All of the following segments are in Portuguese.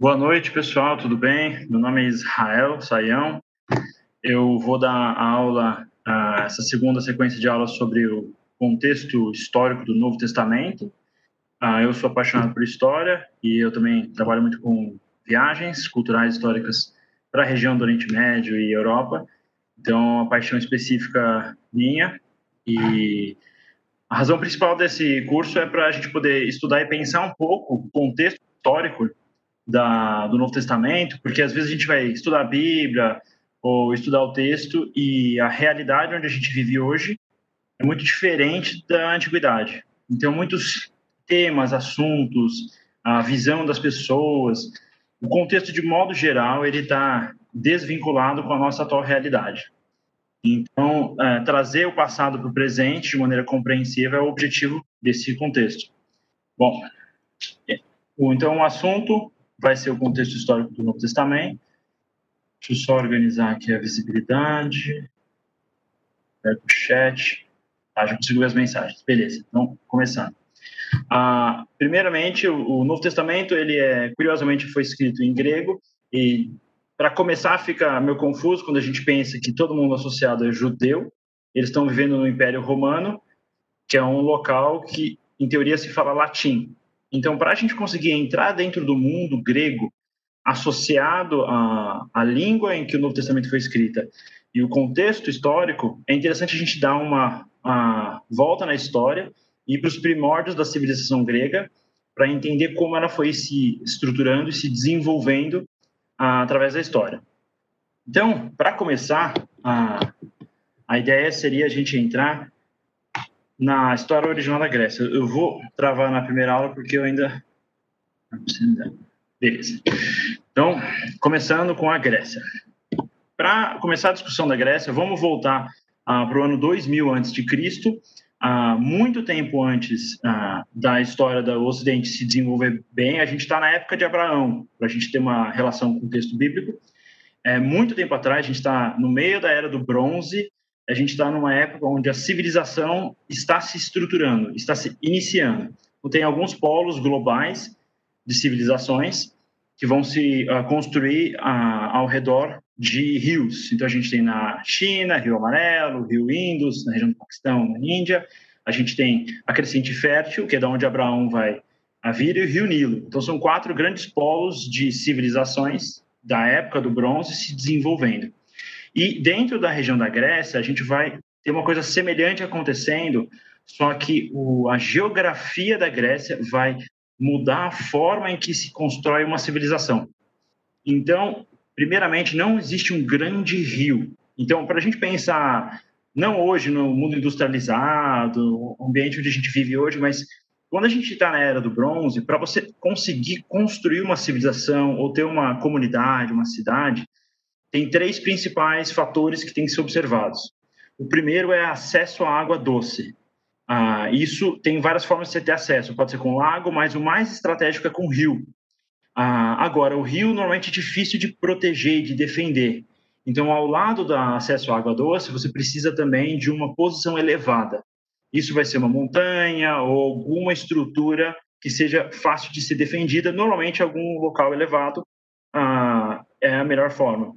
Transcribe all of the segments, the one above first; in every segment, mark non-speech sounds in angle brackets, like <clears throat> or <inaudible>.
Boa noite, pessoal, tudo bem? Meu nome é Israel Saião. Eu vou dar aula, uh, essa segunda sequência de aulas sobre o contexto histórico do Novo Testamento. Uh, eu sou apaixonado por história e eu também trabalho muito com viagens culturais históricas para a região do Oriente Médio e Europa. Então, a paixão específica minha e a razão principal desse curso é para a gente poder estudar e pensar um pouco o contexto histórico da, do Novo Testamento, porque às vezes a gente vai estudar a Bíblia ou estudar o texto e a realidade onde a gente vive hoje é muito diferente da antiguidade. Então, muitos temas, assuntos, a visão das pessoas, o contexto de modo geral, ele está desvinculado com a nossa atual realidade. Então, é, trazer o passado para o presente de maneira compreensiva é o objetivo desse contexto. Bom, é, então o assunto vai ser o contexto histórico do Novo Testamento. Deixa eu só organizar aqui a visibilidade. Pega o chat. Ah, já consigo ver as mensagens. Beleza, então, começando. Ah, primeiramente, o, o Novo Testamento, ele é, curiosamente, foi escrito em grego e para começar, fica meio confuso quando a gente pensa que todo mundo associado é judeu, eles estão vivendo no Império Romano, que é um local que, em teoria, se fala latim. Então, para a gente conseguir entrar dentro do mundo grego, associado à, à língua em que o Novo Testamento foi escrita e o contexto histórico, é interessante a gente dar uma, uma volta na história e para os primórdios da civilização grega, para entender como ela foi se estruturando e se desenvolvendo através da história. Então, para começar, a, a ideia seria a gente entrar na história original da Grécia. Eu vou travar na primeira aula porque eu ainda. Beleza. Então, começando com a Grécia. Para começar a discussão da Grécia, vamos voltar ah, para o ano 2000 a.C., ah, muito tempo antes ah, da história do Ocidente se desenvolver bem, a gente está na época de Abraão, para a gente ter uma relação com o texto bíblico. É, muito tempo atrás, a gente está no meio da era do bronze, a gente está numa época onde a civilização está se estruturando, está se iniciando. Então, tem alguns polos globais de civilizações que vão se uh, construir uh, ao redor de rios. Então, a gente tem na China, Rio Amarelo, Rio Indus, na região do Paquistão, na Índia. A gente tem a Crescente Fértil, que é da onde Abraão vai a vir, e o Rio Nilo. Então, são quatro grandes polos de civilizações da época do bronze se desenvolvendo. E dentro da região da Grécia, a gente vai ter uma coisa semelhante acontecendo, só que o, a geografia da Grécia vai mudar a forma em que se constrói uma civilização. Então, primeiramente, não existe um grande rio. Então, para a gente pensar, não hoje no mundo industrializado, ambiente onde a gente vive hoje, mas quando a gente está na era do bronze, para você conseguir construir uma civilização ou ter uma comunidade, uma cidade, tem três principais fatores que têm que ser observados. O primeiro é acesso à água doce. Ah, isso tem várias formas de você ter acesso. Pode ser com lago, mas o mais estratégico é com rio. Ah, agora, o rio normalmente é difícil de proteger e de defender. Então, ao lado do acesso à água doce, você precisa também de uma posição elevada. Isso vai ser uma montanha ou alguma estrutura que seja fácil de ser defendida. Normalmente, algum local elevado ah, é a melhor forma.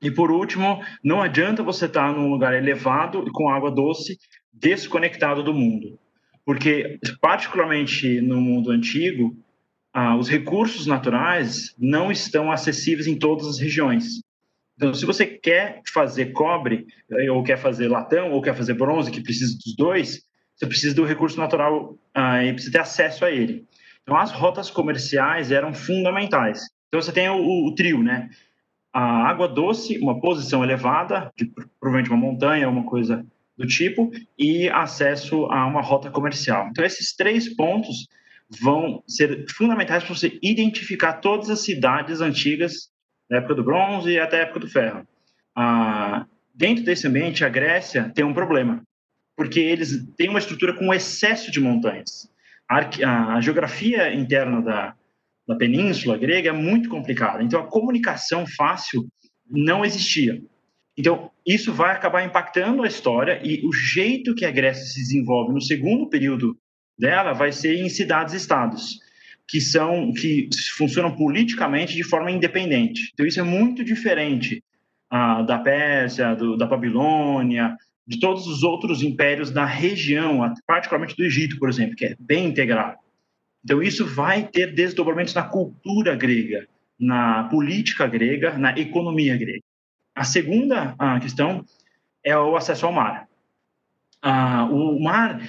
E por último, não adianta você estar num lugar elevado e com água doce, desconectado do mundo, porque particularmente no mundo antigo, ah, os recursos naturais não estão acessíveis em todas as regiões. Então, se você quer fazer cobre, eh, ou quer fazer latão, ou quer fazer bronze, que precisa dos dois, você precisa do recurso natural ah, e precisa ter acesso a ele. Então, as rotas comerciais eram fundamentais. Então, você tem o, o trio, né? A água doce, uma posição elevada, de, provavelmente uma montanha, uma coisa do tipo, e acesso a uma rota comercial. Então, esses três pontos vão ser fundamentais para você identificar todas as cidades antigas da época do bronze e até a época do ferro. Ah, dentro desse ambiente, a Grécia tem um problema, porque eles têm uma estrutura com excesso de montanhas. A, a geografia interna da, da península grega é muito complicada, então a comunicação fácil não existia. Então, isso vai acabar impactando a história e o jeito que a Grécia se desenvolve no segundo período dela vai ser em cidades-estados. que são que funcionam politicamente de forma independente. Então isso é muito diferente ah, da Pérsia, do, da Babilônia, de todos os outros impérios da região, particularmente do Egito, por exemplo, que é bem integrado. Então isso vai ter desdobramentos na cultura grega, na política grega, na economia grega. A segunda ah, questão é o acesso ao mar. Ah, o mar,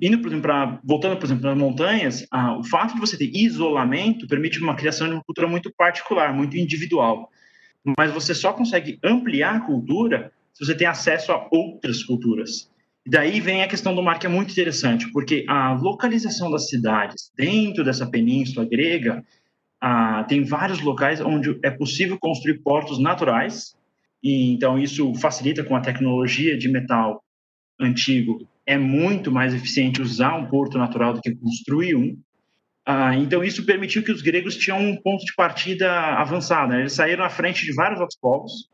indo por exemplo, pra, voltando, por exemplo, nas montanhas, ah, o fato de você ter isolamento permite uma criação de uma cultura muito particular, muito individual. Mas você só consegue ampliar a cultura se você tem acesso a outras culturas. Daí vem a questão do mar, que é muito interessante, porque a localização das cidades dentro dessa península grega ah, tem vários locais onde é possível construir portos naturais, e então isso facilita com a tecnologia de metal antigo é muito mais eficiente usar um porto natural do que construir um. Ah, então, isso permitiu que os gregos tinham um ponto de partida avançado. Né? Eles saíram à frente de vários outros povos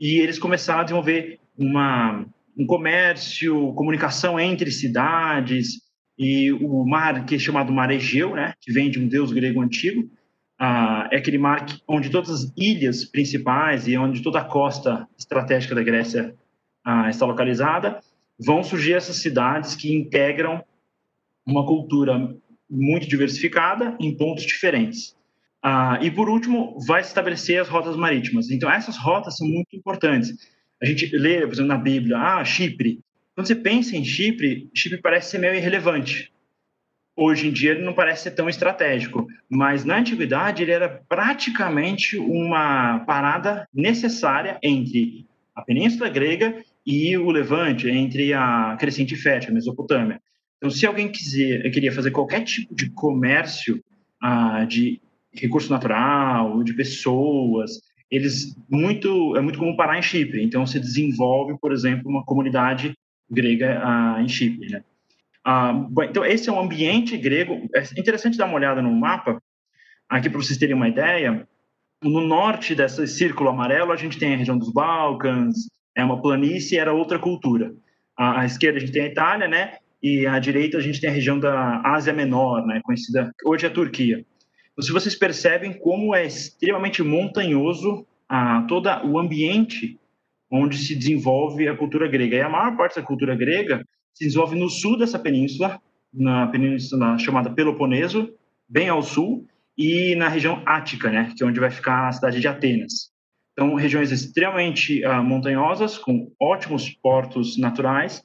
e eles começaram a desenvolver uma, um comércio, comunicação entre cidades e o mar que é chamado Mar Egeu, né? que vem de um deus grego antigo, ah, é aquele mar onde todas as ilhas principais e onde toda a costa estratégica da Grécia ah, está localizada vão surgir essas cidades que integram uma cultura muito diversificada em pontos diferentes. Ah, e por último, vai estabelecer as rotas marítimas. Então, essas rotas são muito importantes. A gente lê, por exemplo, na Bíblia, ah, Chipre. Quando você pensa em Chipre, Chipre parece ser meio irrelevante. Hoje em dia ele não parece ser tão estratégico, mas na antiguidade ele era praticamente uma parada necessária entre a Península Grega e o Levante, entre a crescente fértil, a Mesopotâmia. Então, se alguém quiser, queria fazer qualquer tipo de comércio ah, de recurso natural, de pessoas, eles muito é muito comum parar em Chipre. Então, se desenvolve, por exemplo, uma comunidade grega ah, em Chipre. Né? Ah, bom, então, esse é um ambiente grego. É interessante dar uma olhada no mapa, aqui para vocês terem uma ideia. No norte desse círculo amarelo, a gente tem a região dos Balcãs, é uma planície, era outra cultura. À, à, esquerda a gente tem a Itália, né? E à direita a gente tem a região da Ásia Menor, né? Conhecida hoje é a Turquia. Se vocês percebem como é extremamente montanhoso ah, todo o ambiente onde se desenvolve a cultura grega. E a maior parte da cultura grega se desenvolve no sul dessa península, na península chamada Peloponeso, bem ao sul, e na região Ática, né, que é onde vai ficar a cidade de Atenas. Então, regiões extremamente uh, montanhosas, com ótimos portos naturais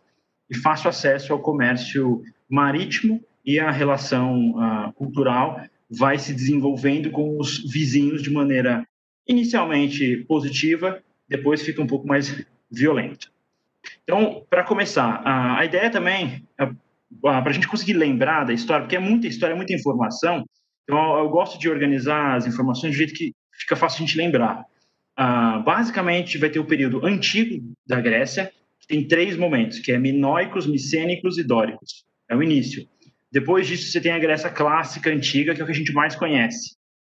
e fácil acesso ao comércio marítimo e a relação uh, cultural vai se desenvolvendo com os vizinhos de maneira inicialmente positiva, depois fica um pouco mais violenta. Então, para começar, a ideia também, para a gente conseguir lembrar da história, porque é muita história, é muita informação, então eu gosto de organizar as informações de jeito que fica fácil a gente lembrar. Basicamente, vai ter o período antigo da Grécia, que tem três momentos, que é minoicos, micênicos e dóricos. É o início. Depois disso, você tem a Grécia clássica, antiga, que é o que a gente mais conhece,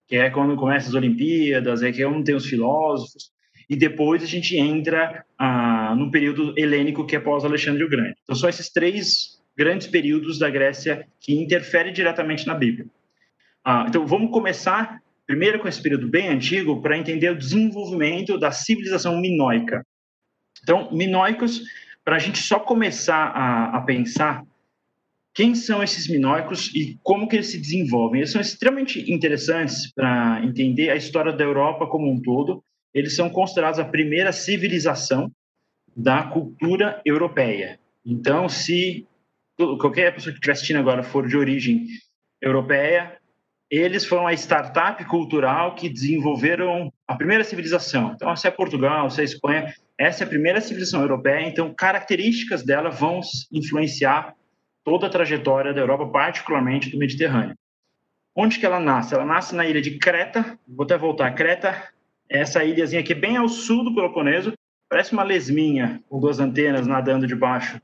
que é quando começa as Olimpíadas, é que onde tem os filósofos, e depois a gente entra ah, no período helênico, que é pós-Alexandre o Grande. Então, são esses três grandes períodos da Grécia que interferem diretamente na Bíblia. Ah, então, vamos começar primeiro com esse período bem antigo, para entender o desenvolvimento da civilização minoica. Então, minoicos, para a gente só começar a, a, pensar quem são esses minoicos e como que eles se desenvolvem. Eles são extremamente interessantes para entender a história da Europa como um todo. Eles são considerados a primeira civilização da cultura europeia. Então, se qualquer pessoa que estiver assistindo agora for de origem europeia, eles foram a startup cultural que desenvolveram a primeira civilização. Então, se é Portugal, se é Espanha, essa é a primeira civilização europeia, então características dela vão influenciar toda a trajetória da Europa, particularmente do Mediterrâneo. Onde que ela nasce? Ela nasce na ilha de Creta, vou até voltar, Creta, essa ilhazinha aqui bem ao sul do Peloponeso, parece uma lesminha com duas antenas nadando debaixo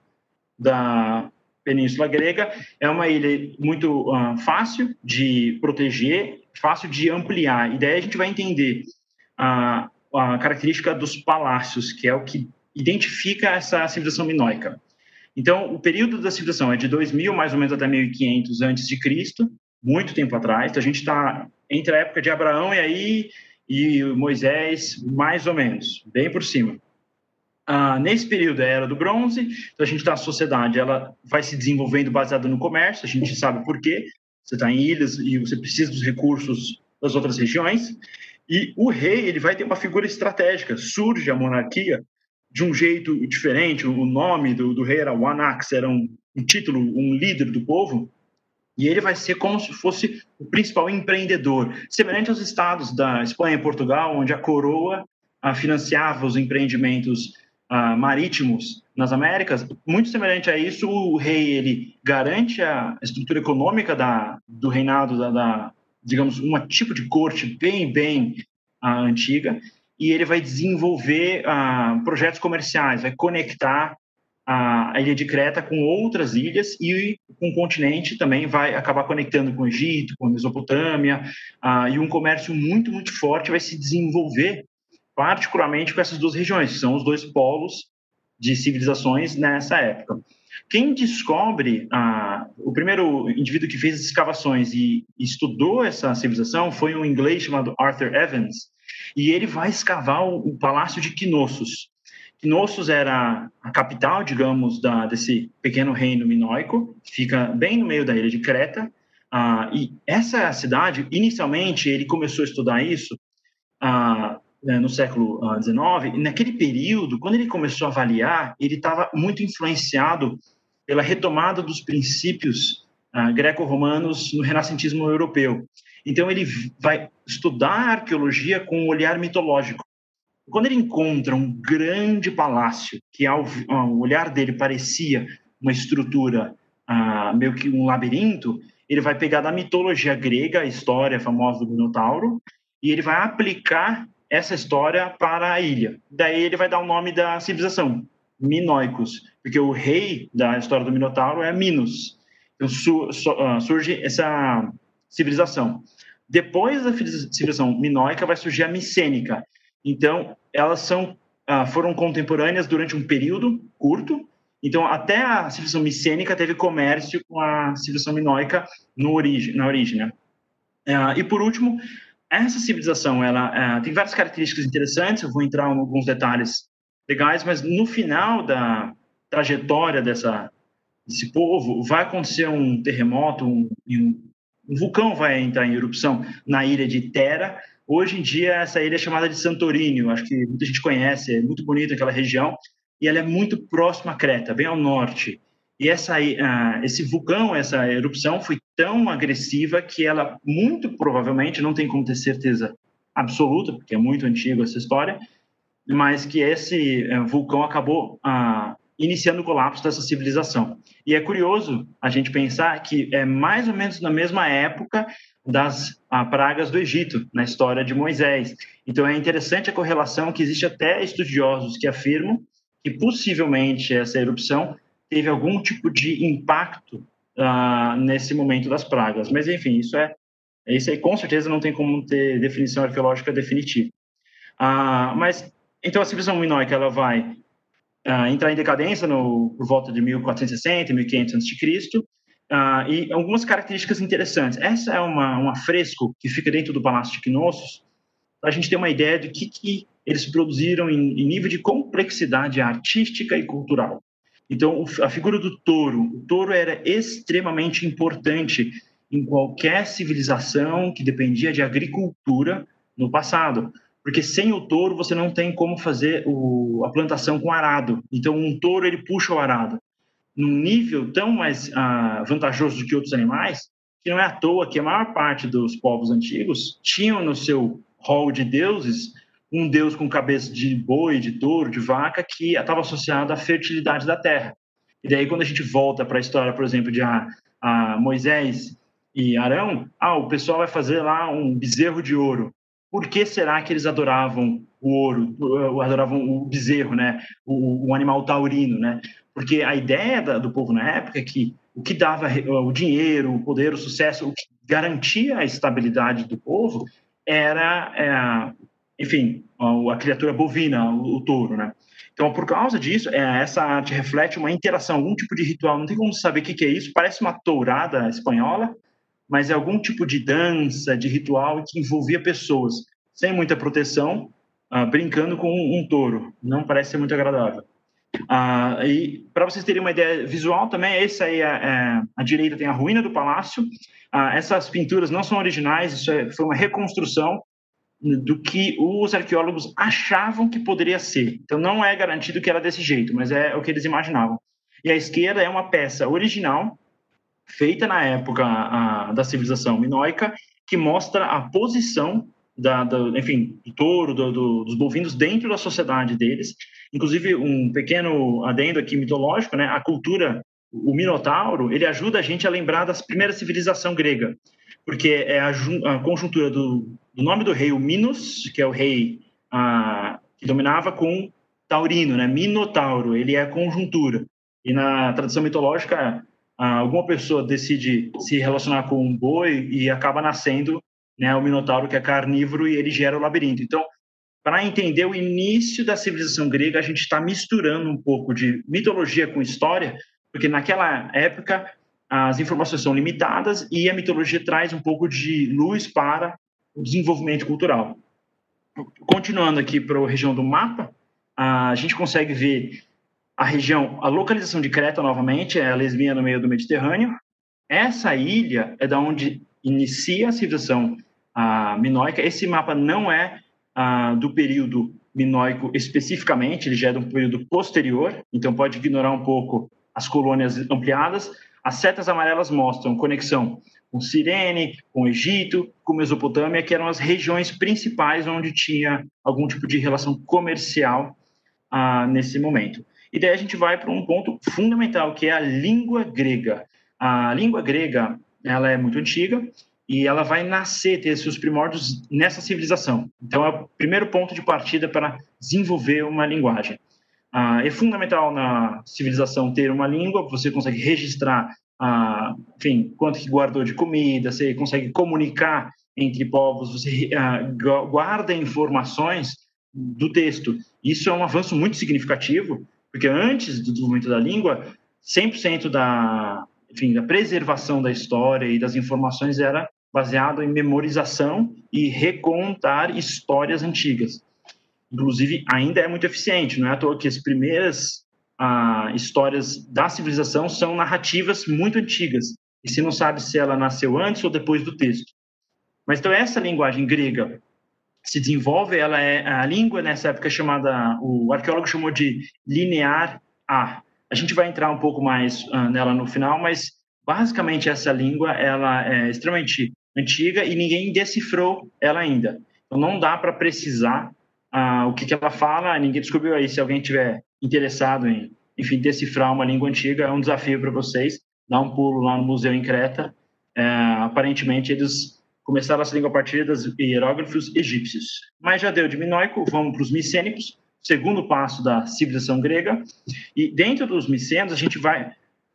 da, Península Grega é uma ilha muito uh, fácil de proteger, fácil de ampliar. E daí a gente vai entender a, a característica dos palácios, que é o que identifica essa civilização minoica. Então, o período da civilização é de 2000 mais ou menos até 1500 antes de Cristo. muito tempo atrás. Então, a gente está entre a época de Abraão e aí e Moisés, mais ou menos, bem por cima. Ah, nesse período é a era do bronze, então a gente está a sociedade, ela vai se desenvolvendo baseada no comércio, a gente sabe por quê. Você está em ilhas e você precisa dos recursos das outras regiões. E o rei ele vai ter uma figura estratégica. Surge a monarquia de um jeito diferente. O nome do, do rei era Wanax, era um, um título, um líder do povo. E ele vai ser como se fosse o principal empreendedor, semelhante aos estados da Espanha e Portugal, onde a coroa ah, financiava os empreendimentos ah, marítimos nas Américas. Muito semelhante a isso, o rei ele garante a estrutura econômica da, do reinado da, da digamos, um tipo de corte bem, bem ah, antiga, e ele vai desenvolver ah, projetos comerciais, vai conectar a, ilha de Creta com outras ilhas e com o continente também vai acabar conectando com o Egito, com a Mesopotâmia, ah, e um comércio muito, muito forte vai se desenvolver, particularmente com essas duas regiões, que são os dois polos de civilizações nessa época. Quem descobre, ah, o primeiro indivíduo que fez as escavações e estudou essa civilização foi um inglês chamado Arthur Evans, e ele vai escavar o, o Palácio de Knossos. Knossos era a capital, digamos, da, desse pequeno reino minoico, fica bem no meio da ilha de Creta. Ah, e essa cidade, inicialmente, ele começou a estudar isso ah, né, no século XIX. Ah, e naquele período, quando ele começou a avaliar, ele estava muito influenciado pela retomada dos princípios ah, greco-romanos no renascentismo europeu. Então, ele vai estudar a arqueologia com um olhar mitológico. Quando ele encontra um grande palácio, que ao, ao olhar dele parecia uma estrutura ah, meio que um labirinto, ele vai pegar da mitologia grega, a história famosa do Minotauro, e ele vai aplicar essa história para a ilha. Daí ele vai dar o nome da civilização, Minoicos, porque o rei da história do Minotauro é Minos. Então su, su, uh, surge essa civilização. Depois da civilização minoica vai surgir a micênica, então, elas são, ah, foram contemporâneas durante um período curto. Então, até a civilização micênica teve comércio com a civilização minoica no na origem. Né? Ah, e, por último, essa civilização ela ah, tem várias características interessantes. Eu vou entrar em alguns detalhes legais, mas no final da trajetória dessa, desse povo, vai acontecer um terremoto, um, um vulcão vai entrar em erupção na ilha de Terra, Hoje em dia, essa ilha é chamada de Santorini, acho que muita gente conhece, é muito bonita aquela região, e ela é muito próxima a Creta, bem ao norte. E essa, uh, esse vulcão, essa erupção foi tão agressiva que ela, muito provavelmente, não tem como ter certeza absoluta, porque é muito antiga essa história, mas que esse uh, vulcão acabou uh, iniciando o colapso dessa civilização. E é curioso a gente pensar que é mais ou menos na mesma época das ah, pragas do Egito, na história de Moisés. Então é interessante a correlação que existe até estudiosos que afirmam que possivelmente essa erupção teve algum tipo de impacto ah, nesse momento das pragas. Mas enfim, isso é isso aí com certeza não tem como ter definição arqueológica definitiva. Ah, mas então a civilização minoica ela vai ah, entrar em decadência no, por volta de 1460, 1500 a.C., Uh, e algumas características interessantes. Essa é uma, um afresco que fica dentro do Palácio de Knossos, para a gente ter uma ideia do que, que eles produziram em, em, nível de complexidade artística e cultural. Então, a figura do touro, o touro era extremamente importante em qualquer civilização que dependia de agricultura no passado, porque sem o touro você não tem como fazer o, a plantação com arado. Então, um touro ele puxa o arado num nível tão mais ah, vantajoso do que outros animais, que não é à toa que a maior parte dos povos antigos tinham no seu hall de deuses um deus com cabeça de boi, de touro, de vaca, que estava associado à fertilidade da terra. E daí, quando a gente volta para a história, por exemplo, de a, a Moisés e Arão, ah, o pessoal vai fazer lá um bezerro de ouro. Por que será que eles adoravam o ouro, adoravam o bezerro, né? O, o animal taurino, né? Porque a ideia da, do povo na época é que o que dava o dinheiro, o poder, o sucesso, o que garantia a estabilidade do povo era, é, enfim, a, a, criatura bovina, o, o, touro, né? Então, por causa disso, é, essa arte reflete uma interação, algum tipo de ritual. Não tem como saber o que, que é isso. Parece uma tourada espanhola, mas é algum tipo de dança, de ritual que envolvia pessoas sem muita proteção, uh, brincando com um, um, touro. Não parece ser muito agradável. Uh, e para vocês terem uma ideia visual também, essa aí é, é, a direita tem a ruína do palácio. Uh, essas pinturas não são originais, isso é, foi uma reconstrução do que os arqueólogos achavam que poderia ser. Então não é garantido que era desse jeito, mas é o que eles imaginavam. E a esquerda é uma peça original feita na época a, da civilização minoica que mostra a posição da, da, enfim, do touro, do, do, dos bovinos dentro da sociedade deles. Inclusive, um pequeno adendo aqui mitológico, né? A cultura, o Minotauro, ele ajuda a gente a lembrar da primeira civilização grega, porque é a, a conjuntura do, do, nome do rei, o Minos, que é o rei a, que dominava com Taurino, né? Minotauro, ele é a conjuntura. E na tradição mitológica, alguma pessoa decide se relacionar com um boi e acaba nascendo né, o Minotauro, que é carnívoro, e ele gera o labirinto. Então, para entender o início da civilização grega, a gente está misturando um pouco de mitologia com história, porque naquela época as informações são limitadas e a mitologia traz um pouco de luz para o desenvolvimento cultural. Continuando aqui para a região do mapa, a gente consegue ver a região, a localização de Creta novamente, é a lesbia no meio do Mediterrâneo. Essa ilha é da onde inicia a civilização a minoica. Esse mapa não é ah, do período minoico especificamente, ele já é de um período posterior, então pode ignorar um pouco as colônias ampliadas. As setas amarelas mostram conexão com Cirene, com Egito, com Mesopotâmia, que eram as regiões principais onde tinha algum tipo de relação comercial ah, nesse momento. E daí a gente vai para um ponto fundamental, que é a língua grega. A língua grega ela é muito antiga, e ela vai nascer, ter seus primórdios nessa civilização. Então, é o primeiro ponto de partida para desenvolver uma linguagem. Ah, é fundamental na civilização ter uma língua, você consegue registrar, ah, enfim, quanto que guardou de comida, você consegue comunicar entre povos, você ah, guarda informações do texto. Isso é um avanço muito significativo, porque antes do desenvolvimento da língua, 100% da, enfim, da preservação da história e das informações era baseado em memorização e recontar histórias antigas. Inclusive, ainda é muito eficiente, não é à toa que as primeiras ah, histórias da civilização são narrativas muito antigas, e se não sabe se ela nasceu antes ou depois do texto. Mas então essa linguagem grega se desenvolve, ela é a língua nessa época chamada, o arqueólogo chamou de linear A. A gente vai entrar um pouco mais uh, nela no final, mas basicamente essa língua ela é extremamente antiga e ninguém decifrou ela ainda. Então não dá para precisar ah, o que, que ela fala, ninguém descobriu aí. Se alguém tiver interessado em, enfim, decifrar uma língua antiga, é um desafio para vocês. Dá um pulo lá no museu em Creta. É, aparentemente eles começaram a partir dos hieróglifos egípcios. Mas já deu de minoico, vamos para os micênicos, segundo passo da civilização grega. E dentro dos micênicos a gente vai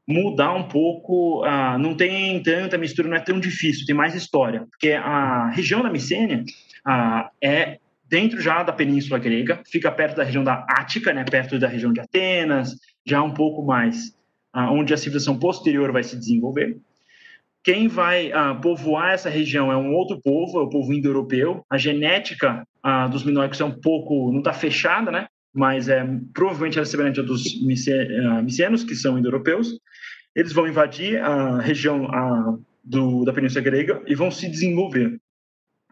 mudar um pouco, uh, não tem tanta mistura, não é tão difícil, tem mais história, porque a região da Micênia uh, é dentro já da Península Grega, fica perto da região da Ática, né, perto da região de Atenas, já um pouco mais uh, onde a civilização posterior vai se desenvolver. Quem vai povoar essa região é um outro povo, é o povo indo-europeu. A genética dos minoicos é um pouco, não está fechada, né? mas é provavelmente ela é semelhante a dos micenos, que são indo-europeus. Eles vão invadir a região a, do, da Península Grega e vão se desenvolver.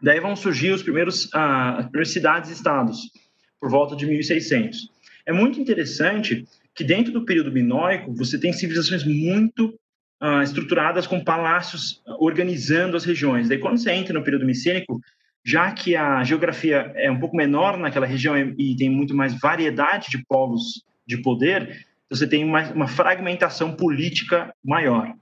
Daí vão surgir os primeiros, as primeiras cidades-estados, por volta de 1600. É muito interessante que dentro do período minoico você tem civilizações muito uh, estruturadas com palácios organizando as regiões. Daí quando você entra no período micênico, já que a geografia é um pouco menor naquela região e tem muito mais variedade de povos de poder, você tem uma, uma fragmentação política maior.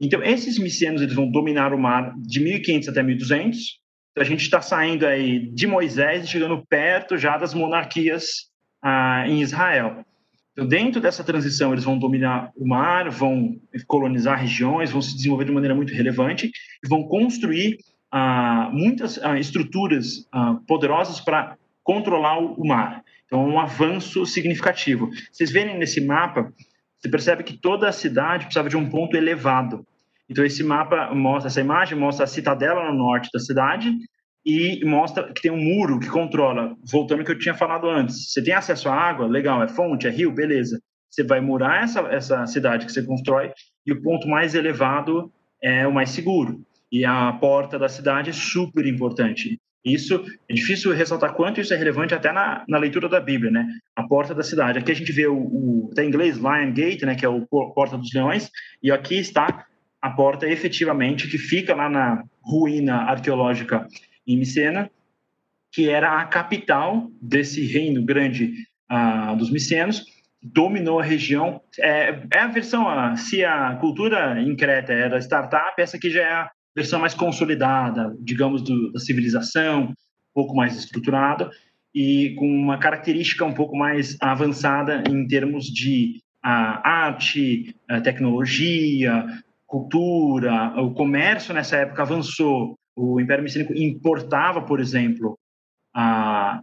Então, esses micênios eles vão dominar o mar de 1500 até 1200. Então, a gente está saindo aí de Moisés e chegando perto já das monarquias ah, em Israel. Então, dentro dessa transição, eles vão dominar o mar, vão colonizar regiões, vão se desenvolver de maneira muito relevante e vão construir ah, muitas ah, estruturas ah, poderosas para controlar o, mar. Então, um avanço significativo. Vocês verem nesse mapa, você percebe que toda a cidade precisava de um ponto elevado. Então, esse mapa mostra, essa imagem mostra a citadela no norte da cidade e mostra que tem um muro que controla. Voltando ao que eu tinha falado antes, você tem acesso à água, legal, é fonte, é rio, beleza. Você vai murar essa, essa cidade que você constrói e o ponto mais elevado é o mais seguro. E a porta da cidade é super importante. Isso é difícil ressaltar quanto isso é relevante até na, na leitura da Bíblia, né? A porta da cidade. Aqui a gente vê o, o até em inglês Lion Gate, né? Que é o porta dos leões. E aqui está a porta efetivamente que fica lá na ruína arqueológica em Micena, que era a capital desse reino grande uh, dos micenos, dominou a região. É, é a versão, uh, se a cultura em Creta era startup, essa aqui já é a versão mais consolidada, digamos, do, da civilização, um pouco mais estruturada e com uma característica um pouco mais avançada em termos de uh, arte, tecnologia, cultura, o comércio nessa época avançou, o Império Micênico importava, por exemplo, a, a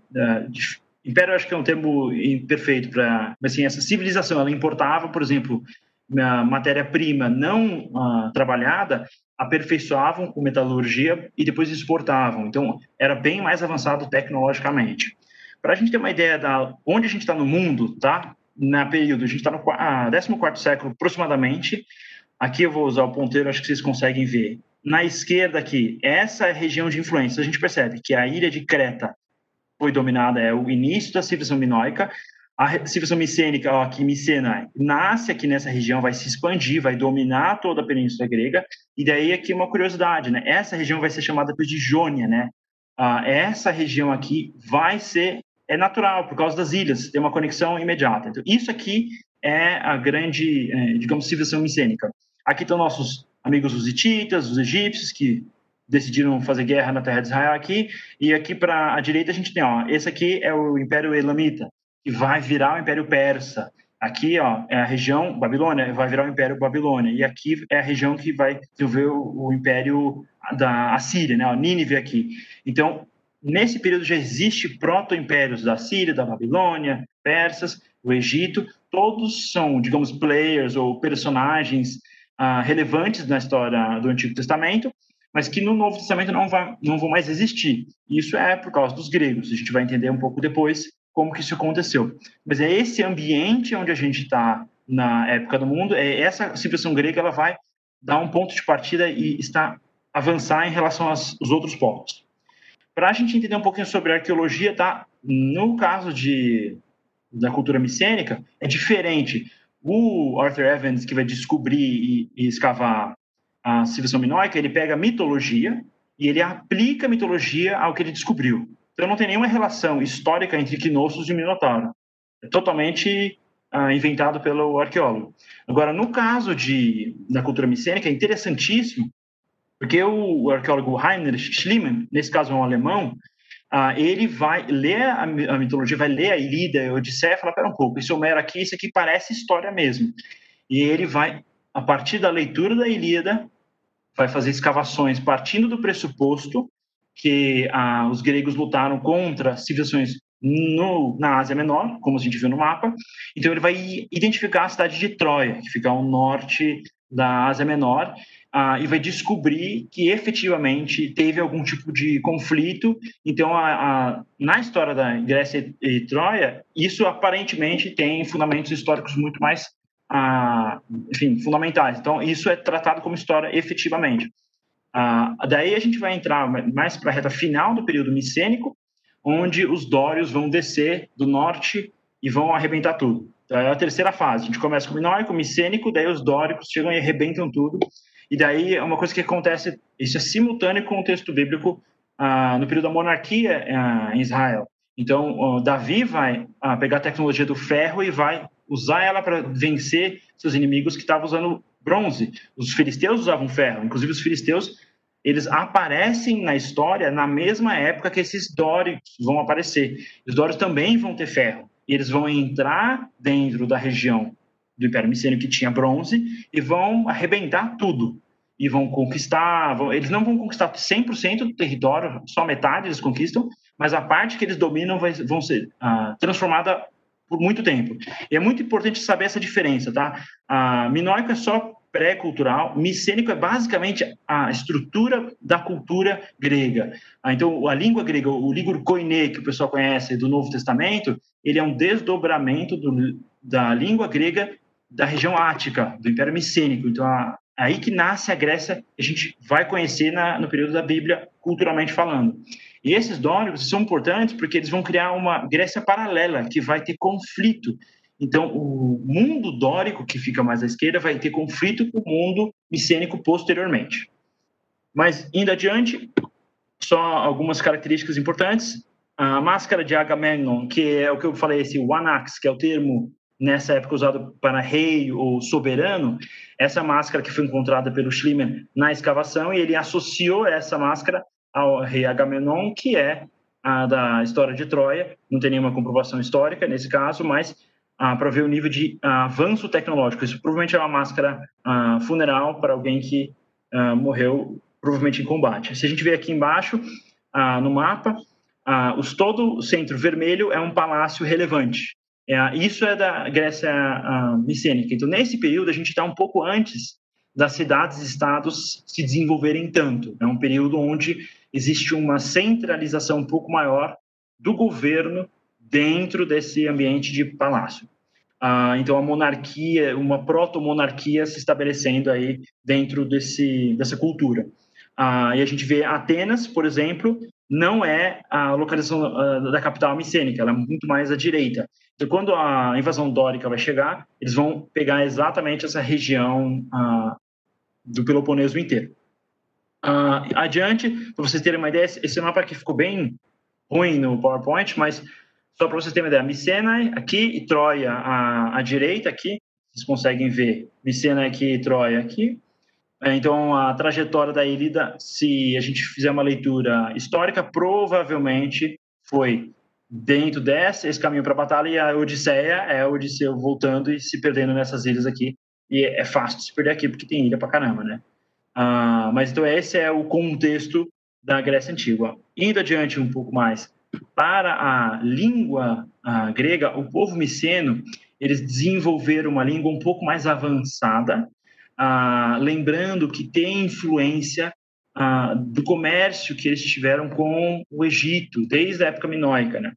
império acho que é um termo imperfeito para, assim, essa civilização, ela importava, por exemplo, matéria-prima não uh, trabalhada, aperfeiçoavam com metalurgia e depois exportavam. Então, era bem mais avançado tecnologicamente. Para a gente ter uma ideia da onde a gente está no mundo, tá? Na período, a gente está no ah, 14 século aproximadamente. Aqui eu vou usar o ponteiro, acho que vocês conseguem ver na esquerda aqui, essa é região de influência. A gente percebe que a ilha de Creta foi dominada, é o início da civilização minoica. A civilização micênica, ó, aqui, Micena, nasce aqui nessa região, vai se expandir, vai dominar toda a península grega. E daí aqui uma curiosidade, né? Essa região vai ser chamada de Jônia, né? Ah, essa região aqui vai ser é natural por causa das ilhas, tem uma conexão imediata. Então, isso aqui é a grande, é, digamos, civilização micênica. Aqui estão nossos amigos os hititas, os egípcios, que decidiram fazer guerra na terra de Israel aqui, e aqui para a direita a gente tem, ó, esse aqui é o Império Elamita, que vai virar o Império Persa. Aqui, ó, é a região Babilônia, vai virar o Império Babilônia, e aqui é a região que vai desenvolver o, o Império da Assíria, né, o Nínive aqui. Então, nesse período já existe proto-impérios da Síria, da Babilônia, persas, o Egito, todos são, digamos, players ou personagens ah, relevantes na história do Antigo Testamento, mas que no Novo Testamento não, vai, não vão mais existir. Isso é por causa dos gregos. A gente vai entender um pouco depois como que isso aconteceu. Mas é esse ambiente onde a gente está na época do mundo, é essa civilização grega, ela vai dar um ponto de partida e está avançar em relação aos, outros povos. Para a gente entender um pouquinho sobre arqueologia, tá? No caso de da cultura micênica, é diferente o Arthur Evans, que vai descobrir e, e escavar a civilização minoica, ele pega a mitologia e ele aplica a mitologia ao que ele descobriu. Então não tem nenhuma relação histórica entre Knossos e Minotauro. É totalmente ah, inventado pelo arqueólogo. Agora, no caso de, da cultura micênica, é interessantíssimo, porque o arqueólogo Heinrich Schliemann, nesse caso é um alemão, ah, ele vai ler a, a, mitologia, vai ler a Ilíada, a Odisseia, e falar, pera um pouco, esse Homero aqui, isso aqui parece história mesmo. E ele vai, a partir da leitura da Ilíada, vai fazer escavações partindo do pressuposto que ah, os gregos lutaram contra civilizações no, na Ásia Menor, como a gente viu no mapa. Então ele vai identificar a cidade de Troia, que fica ao norte da Ásia Menor, ah, e vai descobrir que efetivamente teve algum tipo de conflito. Então, a, a, na história da Grécia e, e, Troia, isso aparentemente tem fundamentos históricos muito mais, ah, enfim, fundamentais. Então, isso é tratado como história efetivamente. Ah, daí a gente vai entrar mais para a reta final do período micênico, onde os dórios vão descer do norte e vão arrebentar tudo. Então, é a terceira fase. A gente começa com o minoico, micênico, daí os dóricos chegam e arrebentam tudo. E daí é uma coisa que acontece, isso é simultâneo com o texto bíblico ah, no período da monarquia ah, em Israel. Então, Davi vai ah, pegar a tecnologia do ferro e vai usar ela para vencer seus inimigos que estavam usando bronze. Os filisteus usavam ferro, inclusive os filisteus, eles aparecem na história na mesma época que esses dóricos vão aparecer. Os dóricos também vão ter ferro, e eles vão entrar dentro da região do Império Micênio que tinha bronze e vão arrebentar tudo. E vão conquistar, vão, eles não vão conquistar 100% do território, só metade eles conquistam, mas a parte que eles dominam vai, vão ser ah, transformada por muito tempo. E é muito importante saber essa diferença, tá? A Minoica é só pré-cultural. Micênico é basicamente a estrutura da cultura grega. Ah, então, a língua grega, o língua koiné, que o pessoal conhece do Novo Testamento, ele é um desdobramento do, da língua grega da região ática, do Império Micênico. Então, a, aí que nasce a Grécia, a gente vai conhecer na, no período da Bíblia, culturalmente falando. E esses dóricos são importantes porque eles vão criar uma Grécia paralela, que vai ter conflito então, o mundo dórico, que fica mais à esquerda, vai ter conflito com o mundo micênico posteriormente. Mas, indo adiante, só algumas características importantes. A máscara de Agamemnon, que é o que eu falei, esse Wanax, que é o termo nessa época usado para rei ou soberano, essa máscara que foi encontrada pelo Schliemann na escavação, e ele associou essa máscara ao rei Agamemnon, que é a da história de Troia, não tem nenhuma comprovação histórica nesse caso, mas ah, para ver o nível de ah, avanço tecnológico. Isso provavelmente é uma máscara ah, funeral para alguém que ah, morreu, provavelmente em combate. Se a gente ver aqui embaixo, ah, no mapa, ah, os, todo o centro vermelho é um palácio relevante. É, isso é da Grécia micênica. Então, nesse período, a gente está um pouco antes das cidades e estados se desenvolverem tanto. É um período onde existe uma centralização um pouco maior do governo dentro desse ambiente de palácio. Ah, então, a monarquia, uma proto-monarquia se estabelecendo aí dentro desse, dessa cultura. Ah, e a gente vê Atenas, por exemplo, não é a localização uh, da capital micênica, ela é muito mais à direita. Então, quando a invasão dórica vai chegar, eles vão pegar exatamente essa região uh, do Peloponeso inteiro. Uh, adiante, para vocês terem uma ideia, esse mapa aqui ficou bem ruim no PowerPoint, mas só para vocês terem uma ideia, Micenae aqui e Troia à, à direita aqui, vocês conseguem ver Micenae aqui e Troia aqui. É, então, a trajetória da Ilíada, se a gente fizer uma leitura histórica, provavelmente foi dentro dessa, esse caminho para a batalha, e a Odisseia é o Odisseu voltando e se perdendo nessas ilhas aqui. E é fácil de se perder aqui, porque tem ilha para caramba, né? Ah, mas então esse é o contexto da Grécia Antiga. Indo adiante um pouco mais, para a língua a grega, o povo miceno, eles desenvolveram uma língua um pouco mais avançada, ah, lembrando que tem influência ah, do comércio que eles tiveram com o Egito, desde a época minoica. Né?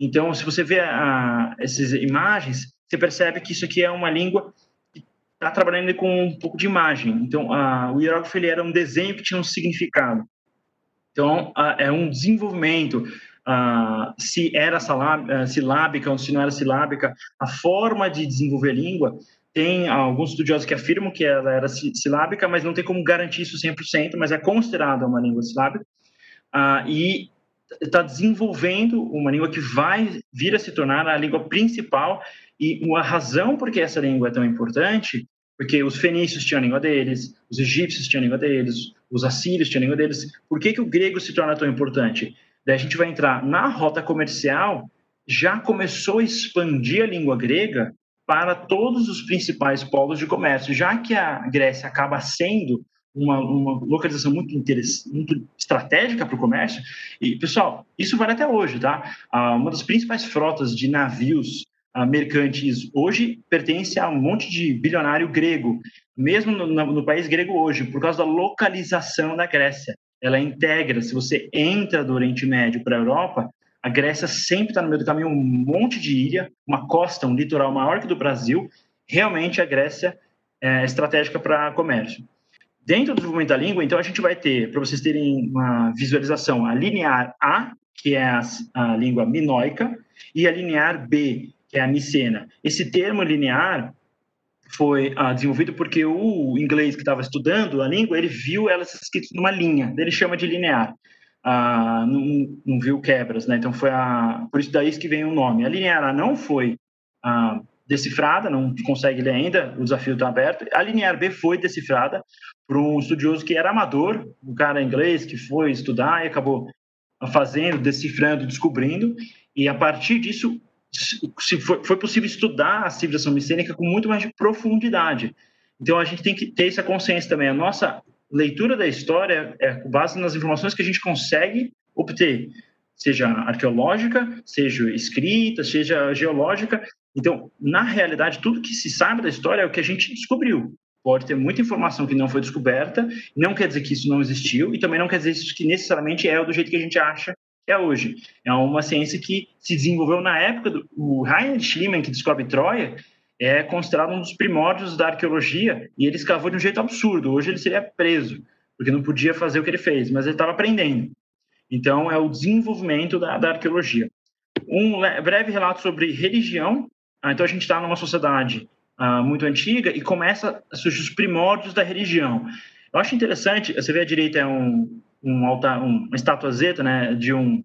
Então, se você vê ah, essas imagens, você percebe que isso aqui é uma língua que está trabalhando com um pouco de imagem. Então, o hierógrafo ele era um desenho que tinha um significado. Então, é um desenvolvimento ah, se era ah, silábica ou se não era silábica, a forma de desenvolver língua. Tem alguns estudiosos que afirmam que ela era silábica, mas não tem como garantir isso 100%, mas é considerada uma língua silábica. Ah, e está desenvolvendo uma língua que vai vir a se tornar a língua principal e a razão por que essa língua é tão importante porque os fenícios tinham a língua deles, os egípcios tinham a língua deles, os assírios tinham a língua deles. Por que, que o grego se torna tão importante? Daí a gente vai entrar na rota comercial, já começou a expandir a língua grega para todos os principais polos de comércio, já que a Grécia acaba sendo uma, uma localização muito, muito estratégica para o comércio. E, pessoal, isso vale até hoje, tá? Ah, uma das principais frotas de navios ah, mercantes hoje pertence a um monte de bilionário grego, mesmo no, no, no país grego hoje, por causa da localização da Grécia ela integra, se você entra do Oriente Médio para a Europa, a Grécia sempre está no meio do caminho, um monte de ilha, uma costa, um litoral maior que do Brasil. Realmente a Grécia é estratégica para comércio. Dentro do desenvolvimento da língua, então, a gente vai ter, para vocês terem uma visualização, a linear A, que é a, a língua minoica, e a linear B, que é a micena. Esse termo linear foi ah, desenvolvido porque o inglês que estava estudando a língua, ele viu elas escritas numa linha, ele chama de linear. Ah, não, não, viu quebras, né? Então foi a, por isso daí que vem o nome. A linear não foi ah, decifrada, não consegue ler ainda, o desafio está aberto. A linear B foi decifrada por um estudioso que era amador, um cara inglês que foi estudar e acabou fazendo, decifrando, descobrindo, e a partir disso foi, possível estudar a civilização micênica com muito mais de profundidade. Então a gente tem que ter essa consciência também. A nossa leitura da história é com base nas informações que a gente consegue obter, seja arqueológica, seja escrita, seja geológica. Então, na realidade, tudo que se sabe da história é o que a gente descobriu. Pode ter muita informação que não foi descoberta, não quer dizer que isso não existiu, e também não quer dizer que necessariamente é do jeito que a gente acha que é hoje. É uma ciência que se desenvolveu na época do Heinrich Schliemann, que descobre Troia, é considerado um dos primórdios da arqueologia, e ele escavou de um jeito absurdo. Hoje ele seria preso, porque não podia fazer o que ele fez, mas ele estava aprendendo. Então, é o desenvolvimento da, da arqueologia. Um breve relato sobre religião. Ah, então, a gente está numa sociedade ah, muito antiga e começa a surgir os primórdios da religião. Eu acho interessante, você vê à direita é um, um altar, um, uma estatuazeta né, de um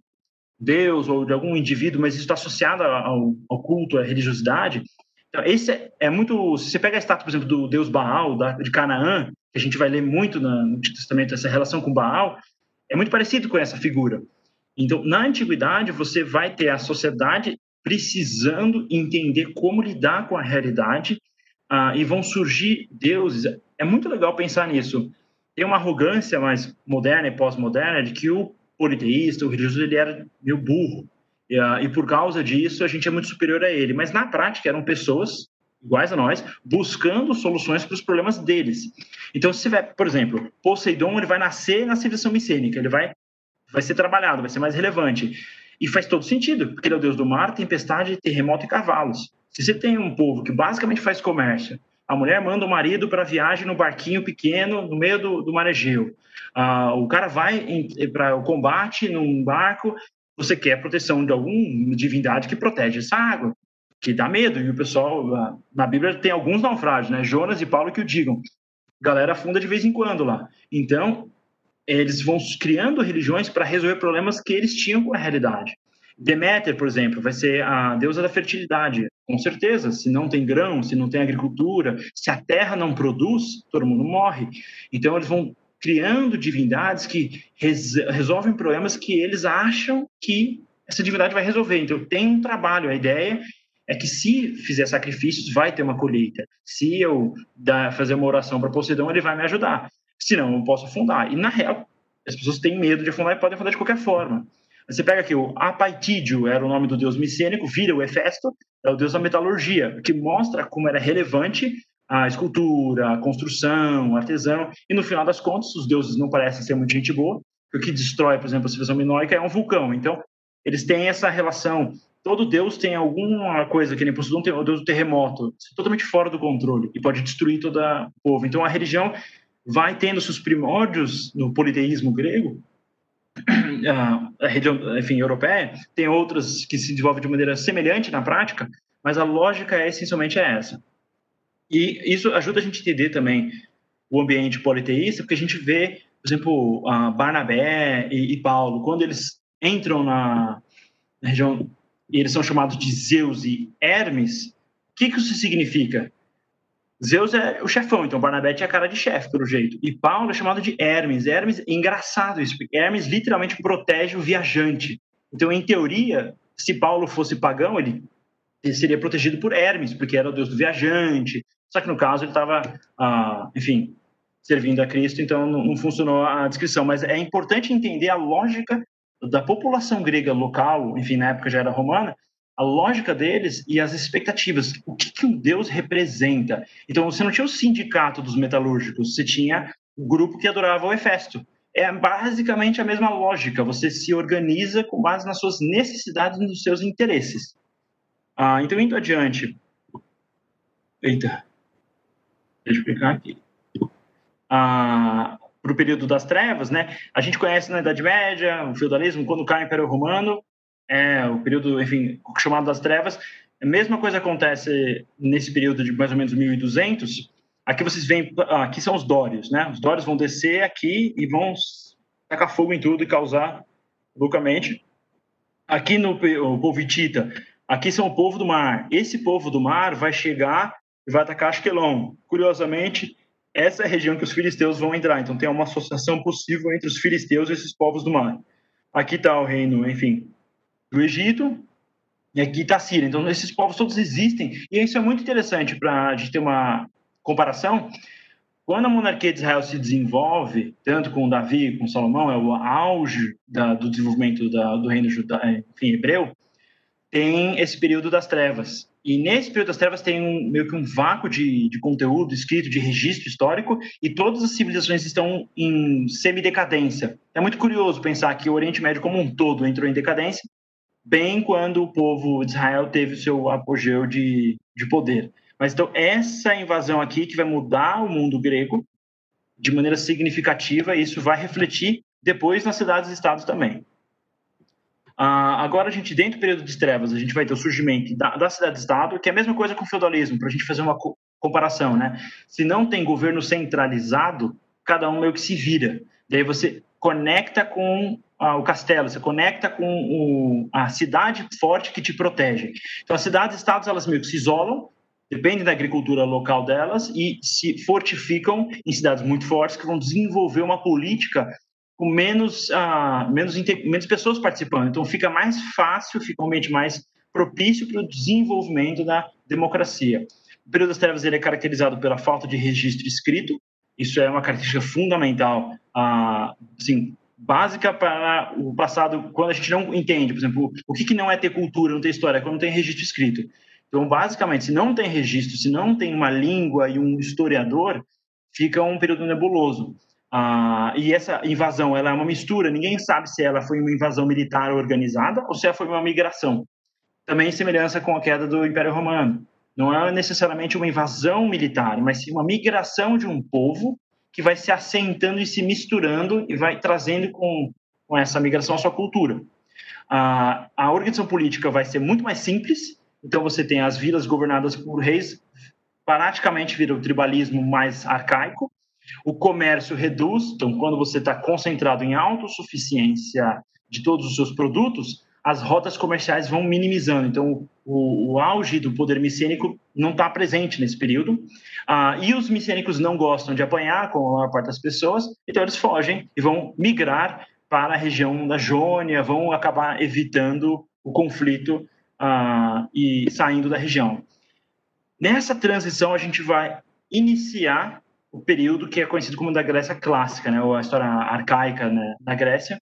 deus ou de algum indivíduo, mas isso está associado ao, ao, culto, à religiosidade. Então, esse é, é, muito. Se você pega a estátua, por exemplo, do deus Baal, da, de Canaã, que a gente vai ler muito no Antigo Testamento, essa relação com Baal, é muito parecido com essa figura. Então, na antiguidade, você vai ter a sociedade precisando entender como lidar com a realidade uh, e vão surgir deuses. É muito legal pensar nisso. Tem uma arrogância mais moderna e pós-moderna de que o politeísta, o religioso, ele era meio burro. E, uh, e por causa disso, a gente é muito superior a ele. Mas na prática, eram pessoas iguais a nós, buscando soluções para os problemas deles. Então, se tiver, por exemplo, Poseidon, ele vai nascer na civilização micênica, ele vai, vai ser trabalhado, vai ser mais relevante. E faz todo sentido, porque ele é o deus do mar, tempestade, terremoto e cavalos. Se você tem um povo que basicamente faz comércio, a mulher manda o marido para viagem no barquinho pequeno no meio do, do Egeu. Ah, o cara vai para o combate num barco. Você quer proteção de alguma divindade que protege essa água que dá medo. E o pessoal, na Bíblia tem alguns naufrágios, né? Jonas e Paulo que o digam. Galera afunda de vez em quando lá. Então, eles vão criando religiões para resolver problemas que eles tinham com a realidade. Deméter, por exemplo, vai ser a deusa da fertilidade. Com certeza, se não tem grão, se não tem agricultura, se a terra não produz, todo mundo morre. Então, eles vão criando divindades que res resolvem problemas que eles acham que essa divindade vai resolver. Então, tem um trabalho. A ideia é que se fizer sacrifícios, vai ter uma colheita. Se eu dar, fazer uma oração para Poseidon, ele vai me ajudar. Senão, eu posso afundar. E, na real, as pessoas têm medo de afundar e podem afundar de qualquer forma. Você pega aqui o Apaitídio, era o nome do deus micênico, vira o Hefesto, é o deus da metalurgia, que mostra como era relevante a escultura, a construção, o artesão, e no final das contas, os deuses não parecem ser muito gente boa, o que destrói, por exemplo, a civilização minoica é um vulcão. Então, eles têm essa relação todo Deus tem alguma coisa que nem Poseidon tem o Deus do terremoto, totalmente fora do controle e pode destruir todo o povo. Então a religião vai tendo seus primórdios no politeísmo grego, <clears throat> a religião, enfim, europeia, tem outras que se desenvolvem de maneira semelhante na prática, mas a lógica é essencialmente é essa. E isso ajuda a gente a entender também o ambiente politeísta, porque a gente vê, por exemplo, Barnabé e, e Paulo, quando eles entram na, na região e eles são chamados de Zeus e Hermes, o que, que isso significa? Zeus é o chefão, então Barnabé tinha cara de chefe, pelo jeito. E Paulo é chamado de Hermes. Hermes, engraçado isso, porque Hermes literalmente protege o viajante. Então, em teoria, se Paulo fosse pagão, ele seria protegido por Hermes, porque era o deus do viajante. Só que no caso ele estava, ah, enfim, servindo a Cristo, então não, não funcionou a descrição. Mas é importante entender a lógica da população grega local, enfim, na época já era romana, a lógica deles e as expectativas. O que, que um deus representa? Então, você não tinha o sindicato dos metalúrgicos, você tinha o grupo que adorava o Hefesto. É basicamente a mesma lógica. Você se organiza com base nas suas necessidades e nos seus interesses. Ah, então, indo adiante. Eita. Explicar aqui. Ah, para o período das trevas, né? A gente conhece na Idade Média, o feudalismo, quando cai o Império Romano, é o período, enfim, chamado das trevas. A mesma coisa acontece nesse período de mais ou menos 1200. Aqui vocês veem, aqui são os dórios, né? Os dórios vão descer aqui e vão tacar fogo em tudo e causar loucamente. Aqui no o povo hitita, aqui são o povo do mar. Esse povo do mar vai chegar e vai atacar Ashkelon. Curiosamente, essa é a região que os filisteus vão entrar. Então tem uma associação possível entre os filisteus e esses povos do mar. Aqui está o reino, enfim, do Egito, e aqui está a Síria. Então esses povos todos existem. E isso é muito interessante para a gente ter uma comparação. Quando a monarquia de Israel se desenvolve, tanto com Davi, com Salomão, é o auge da, do desenvolvimento da, do reino judaico, enfim, hebreu, tem esse período das trevas. E nesse período das trevas tem um, meio que um vácuo de, de conteúdo escrito, de registro histórico, e todas as civilizações estão em semidecadência. É muito curioso pensar que o Oriente Médio como um todo entrou em decadência, bem quando o povo de Israel teve o seu apogeu de, de poder. Mas então, essa invasão aqui que vai mudar o mundo grego de maneira significativa, isso vai refletir depois nas cidades-estados também. Ah, agora, a gente, dentro do período de trevas, a gente vai ter o surgimento da, da cidade-estado, que é a mesma coisa com o feudalismo, para a gente fazer uma co comparação, né? Se não tem governo centralizado, cada um meio que se vira. Daí você conecta com ah, o castelo, você conecta com o, a cidade forte que te protege. Então, as cidades-estados, elas meio que se isolam, dependem da agricultura local delas e se fortificam em cidades muito fortes que vão desenvolver uma política com menos, uh, menos, menos pessoas participando. Então, fica mais fácil, fica um ambiente mais propício para o desenvolvimento da democracia. O período das trevas ele é caracterizado pela falta de registro escrito. Isso é uma característica fundamental, uh, assim, básica para o passado, quando a gente não entende, por exemplo, o que, que não é ter cultura, não ter história, quando não tem registro escrito. Então, basicamente, se não tem registro, se não tem uma língua e um historiador, fica um período nebuloso. Ah, e essa invasão ela é uma mistura, ninguém sabe se ela foi uma invasão militar organizada ou se ela foi uma migração. Também em semelhança com a queda do Império Romano. Não é necessariamente uma invasão militar, mas sim uma migração de um povo que vai se assentando e se misturando e vai trazendo com, com essa migração a sua cultura. Ah, a organização política vai ser muito mais simples, então você tem as vilas governadas por reis, praticamente vira o tribalismo mais arcaico, o comércio reduz, então, quando você está concentrado em autossuficiência de todos os seus produtos, as rotas comerciais vão minimizando. Então, o, o auge do poder micênico não está presente nesse período. Ah, e os micênicos não gostam de apanhar, com a maior parte das pessoas, então eles fogem e vão migrar para a região da Jônia, vão acabar evitando o conflito ah, e saindo da região. Nessa transição, a gente vai iniciar o período que é conhecido como da Grécia clássica, né, ou a história arcaica né, da Grécia.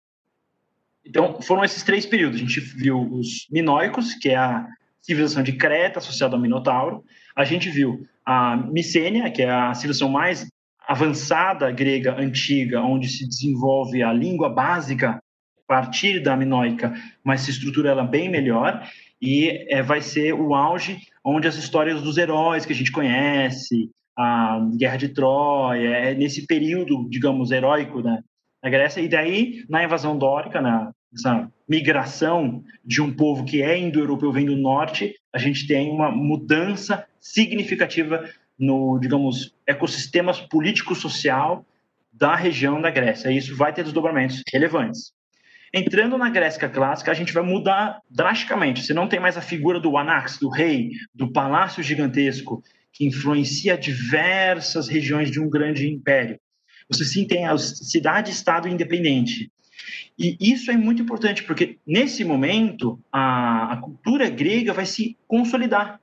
Então, foram esses três períodos. A gente viu os minoicos, que é a civilização de Creta associada ao Minotauro. A gente viu a Micênia, que é a civilização mais avançada grega antiga, onde se desenvolve a língua básica a partir da minoica, mas se estrutura ela bem melhor. E é, vai ser o auge onde as histórias dos heróis que a gente conhece, a Guerra de Troia, é nesse período, digamos, heróico da, da Grécia, e daí, na invasão dórica, na, nessa migração de um povo que é indo-europeu, vem do norte, a gente tem uma mudança significativa no, digamos, ecossistema político-social da região da Grécia. E isso vai ter desdobramentos relevantes. Entrando na Grécia clássica, a gente vai mudar drasticamente. Você não tem mais a figura do Anax, do rei, do palácio gigantesco, que influencia diversas regiões de um grande império. Você sim tem a cidade-estado independente. E isso é muito importante, porque nesse momento a, a cultura grega vai se consolidar.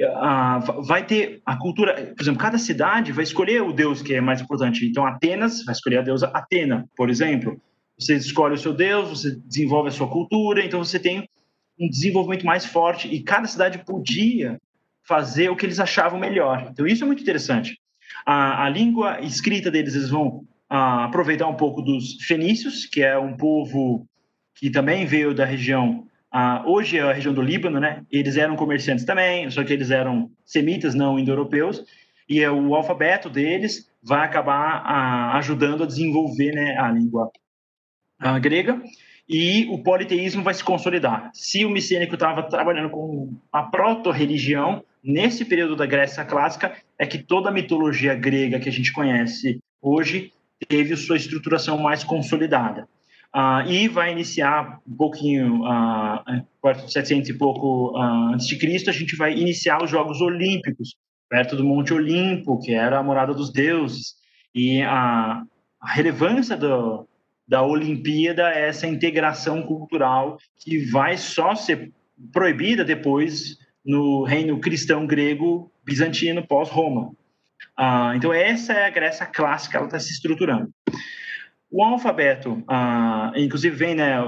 A, vai ter a cultura, por exemplo, cada cidade vai escolher o deus que é mais importante. Então, Atenas vai escolher a deusa Atena, por exemplo. Você escolhe o seu deus, você desenvolve a sua cultura, então você tem um desenvolvimento mais forte. E cada cidade podia fazer o que eles achavam melhor. Então, isso é muito interessante. A, a língua escrita deles, eles vão a, aproveitar um pouco dos fenícios, que é um povo que também veio da região, a, hoje é a região do Líbano, né? Eles eram comerciantes também, só que eles eram semitas, não indo-europeus, e é, o alfabeto deles vai acabar ajudando a desenvolver né, a língua grega e o politeísmo vai se consolidar. Se o micênico estava trabalhando com a proto-religião, nesse período da Grécia clássica, é que toda a mitologia grega que a gente conhece hoje teve sua estruturação mais consolidada. Ah, e vai iniciar um pouquinho, ah, perto de 700 e pouco ah, antes de Cristo, a gente vai iniciar os Jogos Olímpicos, perto do Monte Olimpo, que era a morada dos deuses. E a, a relevância do, da Olimpíada essa integração cultural que vai só ser proibida depois no reino cristão grego bizantino pós-Roma. Ah, então essa é a Grécia clássica, ela está se estruturando. O alfabeto, ah, inclusive vem, né,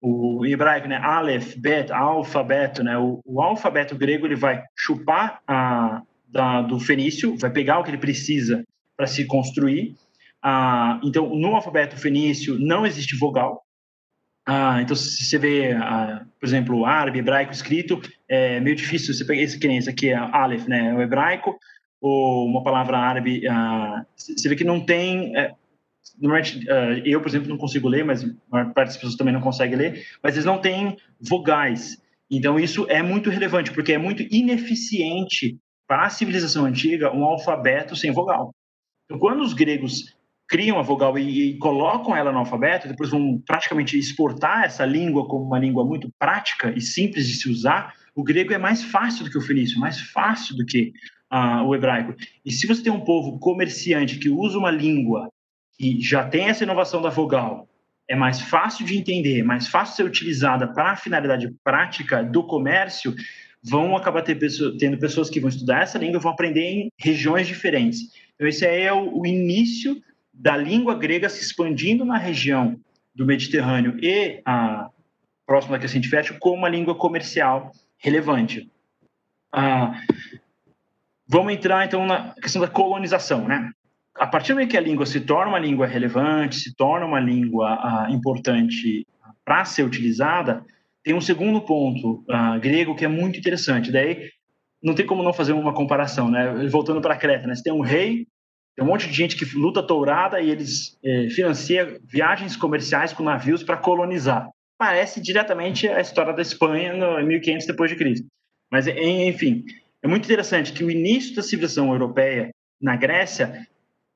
o hebraico, né, aleph, bet, alfabeto, né, o, o alfabeto grego ele vai chupar a, da, do fenício, vai pegar o que ele precisa para se construir. Ah, então, no alfabeto fenício não existe vogal. Ah, então, se você vê, ah, por exemplo, o árabe, hebraico escrito, é meio difícil. Você pegar esse que nem esse aqui é aleph, né, o hebraico, ou uma palavra árabe, ah, você vê que não tem é, normalmente, uh, eu, por exemplo, não consigo ler, mas a maior parte das pessoas também não consegue ler, mas eles não têm vogais. Então, isso é muito relevante, porque é muito ineficiente para a civilização antiga um alfabeto sem vogal. Então, quando os gregos criam a vogal e, e, colocam ela no alfabeto, depois vão praticamente exportar essa língua como uma língua muito prática e simples de se usar, o grego é mais fácil do que o fenício, mais fácil do que uh, o hebraico. E se você tem um povo comerciante que usa uma língua e já tem essa inovação da vogal, é mais fácil de entender, mais fácil de ser utilizada para a finalidade prática do comércio, vão acabar tendo pessoas que vão estudar essa língua e vão aprender em regiões diferentes. Então, esse aí é o, o início da língua grega se expandindo na região do Mediterrâneo e a próxima da Crescente Fértil como uma língua comercial relevante. Ah, vamos entrar, então, na questão da colonização, né? a partir do momento que a língua se torna uma língua relevante, se torna uma língua uh, importante para ser utilizada, tem um segundo ponto uh, grego que é muito interessante. Daí não tem como não fazer uma comparação, né? Voltando para Creta, né? Você tem um rei, tem um monte de gente que luta tourada e eles eh, financiam viagens comerciais com navios para colonizar. Parece diretamente a história da Espanha no 1500 depois de Cristo. Mas enfim, é muito interessante que o início da civilização europeia na Grécia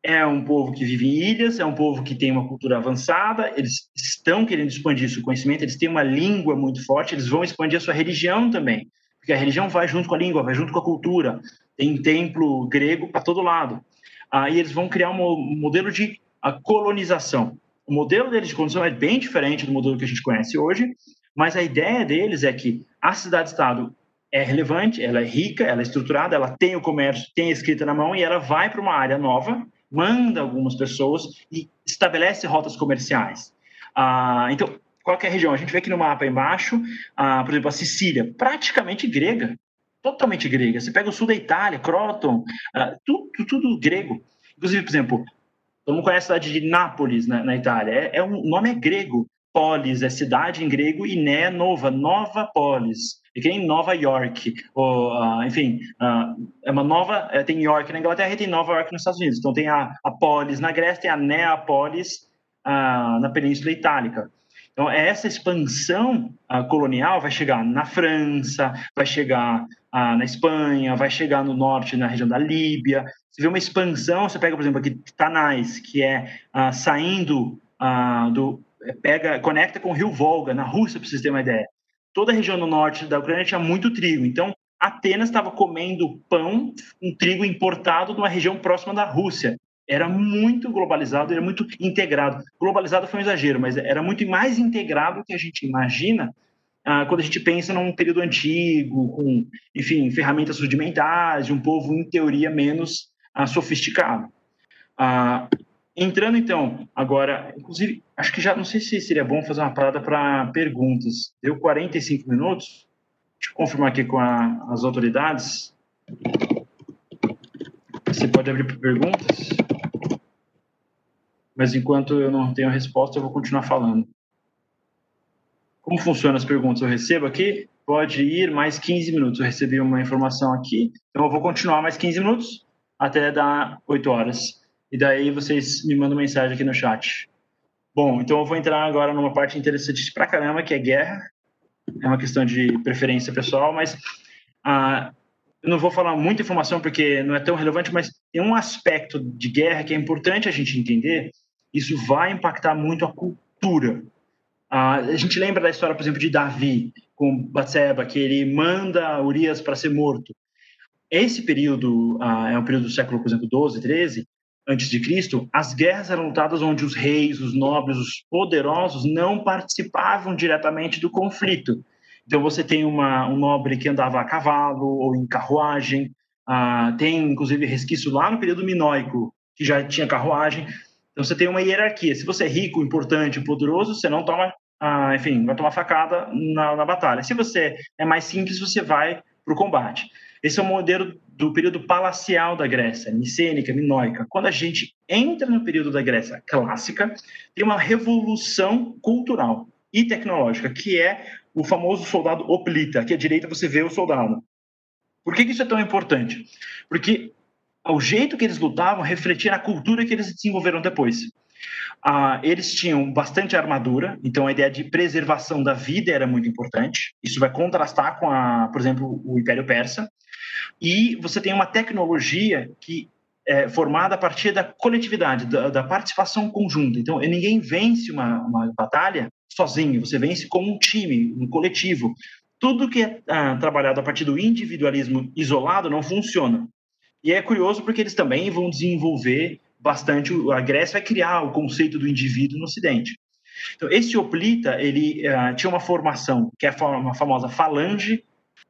é um povo que vive em ilhas, é um povo que tem uma cultura avançada, eles estão querendo expandir seu conhecimento, eles têm uma língua muito forte, eles vão expandir a sua religião também, porque a religião vai junto com a língua, vai junto com a cultura. Tem templo grego para todo lado. Aí eles vão criar um modelo de colonização. O modelo deles de colonização é bem diferente do modelo que a gente conhece hoje, mas a ideia deles é que a cidade-estado é relevante, ela é rica, ela é estruturada, ela tem o comércio, tem a escrita na mão e ela vai para uma área nova, manda algumas pessoas e estabelece rotas comerciais. Ah, então, qual é região? A gente vê aqui no mapa embaixo, ah, por exemplo, a Sicília, praticamente grega, totalmente grega. Você pega o sul da Itália, Croton, ah, tudo, tudo, grego. Inclusive, por exemplo, todo mundo conhece a cidade de Nápoles, na, na Itália. É, é, um o nome é grego. Polis é cidade em grego e Né é nova, Nova Polis e que nem Nova York, ou, uh, enfim, uh, é uma nova, é, tem York na Inglaterra e tem Nova York nos Estados Unidos. Então tem a, a Polis na Grécia, tem a Neapolis uh, na Península Itálica. Então essa expansão colonial vai chegar na França, vai chegar na Espanha, vai chegar no norte, na região da Líbia. Você vê uma expansão, você pega, por exemplo, aqui Tanais, que é saindo do pega, conecta com o Rio Volga, na Rússia, para vocês terem uma ideia toda a região do norte da Ucrânia tinha muito trigo. Então, Atenas estava comendo pão, um trigo importado de uma região próxima da Rússia. Era muito globalizado, era muito integrado. Globalizado foi um exagero, mas era muito mais integrado do que a gente imagina ah, quando a gente pensa num período antigo, com, enfim, ferramentas rudimentares, de um povo, em teoria, menos ah, sofisticado. Ah, Entrando então, agora, inclusive, acho que já não sei se seria bom fazer uma parada para perguntas. Deu 45 minutos. Deixa eu confirmar aqui com a, as autoridades. Você pode abrir perguntas. Mas enquanto eu não tenho a resposta, eu vou continuar falando. Como funcionam as perguntas? Eu recebo aqui, pode ir mais 15 minutos. Eu recebi uma informação aqui, então eu vou continuar mais 15 minutos até dar 8 horas e daí vocês me mandam mensagem aqui no chat. Bom, então eu vou entrar agora numa parte interessante pra caramba, que é guerra. É uma questão de preferência pessoal, mas ah, eu não vou falar muita informação porque não é tão relevante, mas tem um aspecto de guerra que é importante a gente entender. Isso vai impactar muito a cultura. Ah, a gente lembra da história, por exemplo, de Davi com Batseba, que ele manda Urias para ser morto. Esse período ah, é um período do século, por exemplo, 12, 13, antes de Cristo, as guerras eram lutadas onde os reis, os nobres, os poderosos não participavam diretamente do conflito. Então você tem uma, um nobre que andava a cavalo ou em carruagem, ah, tem inclusive resquício lá no período minoico que já tinha carruagem. Então você tem uma hierarquia. Se você é rico, importante, poderoso, você não toma ah, enfim, vai tomar facada na, na batalha. Se você é mais simples, você vai para o combate. Esse é o modelo do período palacial da Grécia, micênica, minoica. Quando a gente entra no período da Grécia clássica, tem uma revolução cultural e tecnológica, que é o famoso soldado oplita. Aqui à direita você vê o soldado. Por que isso é tão importante? Porque o jeito que eles lutavam refletia na cultura que eles desenvolveram depois. Ah, eles tinham bastante armadura, então a ideia de preservação da vida era muito importante. Isso vai contrastar com, a, por exemplo, o Império Persa. E você tem uma tecnologia que é formada a partir da coletividade, da, da participação conjunta. Então, ninguém vence uma, uma, batalha sozinho, você vence como um time, um coletivo. Tudo que é ah, trabalhado a partir do individualismo isolado não funciona. E é curioso porque eles também vão desenvolver bastante, a Grécia vai criar o conceito do indivíduo no Ocidente. Então, esse Oplita, ele uh, tinha uma formação que é a famosa falange,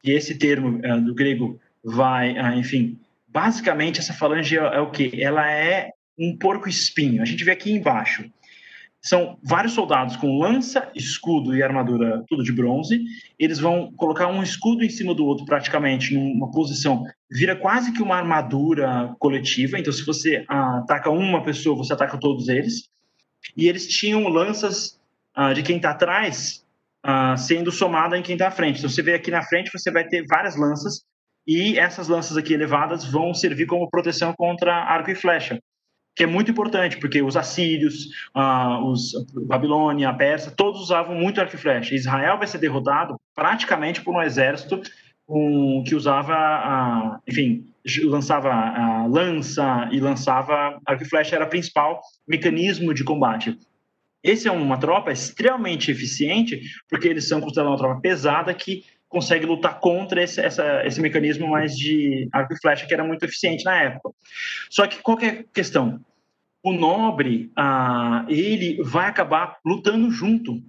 e esse termo uh, do grego vai, uh, enfim, basicamente essa falange é, é o que? Ela é um porco espinho. A gente vê aqui embaixo. São vários soldados com lança, escudo e armadura tudo de bronze. Eles vão colocar um escudo em cima do outro, praticamente, numa posição. Vira quase que uma armadura coletiva. Então, se você ataca uma pessoa, você ataca todos eles. E eles tinham lanças uh, de quem está atrás uh, sendo somada em quem está à frente. Então, você vê aqui na frente, você vai ter várias lanças. E essas lanças aqui elevadas vão servir como proteção contra arco e flecha que é muito importante, porque os assírios, ah, os Babilônia, a Pérsia, todos usavam muito arco e flecha. Israel vai ser derrotado praticamente por um exército um, que usava, ah, enfim, lançava a lança e lançava arco e flecha, era o principal mecanismo de combate. Esse é uma tropa extremamente eficiente, porque eles são considerados uma tropa pesada que consegue lutar contra esse, essa, esse mecanismo mais de arco e flecha que era muito eficiente na época. Só que qual que é a questão? O nobre, ah, ele vai acabar lutando junto.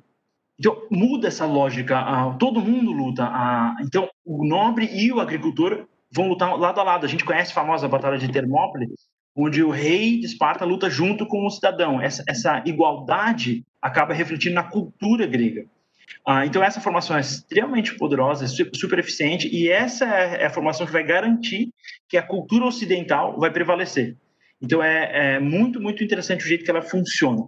Então, muda essa lógica. Ah, todo mundo luta. Ah, então, o nobre e o agricultor vão lutar lado a lado. A gente conhece a famosa Batalha de Termópile, onde o rei de Esparta luta junto com o cidadão. Essa, essa igualdade acaba refletindo na cultura grega. Ah, então, essa formação é extremamente poderosa, super eficiente, e essa é a formação que vai garantir que a cultura ocidental vai prevalecer. Então, é, é muito, muito interessante o jeito que ela funciona.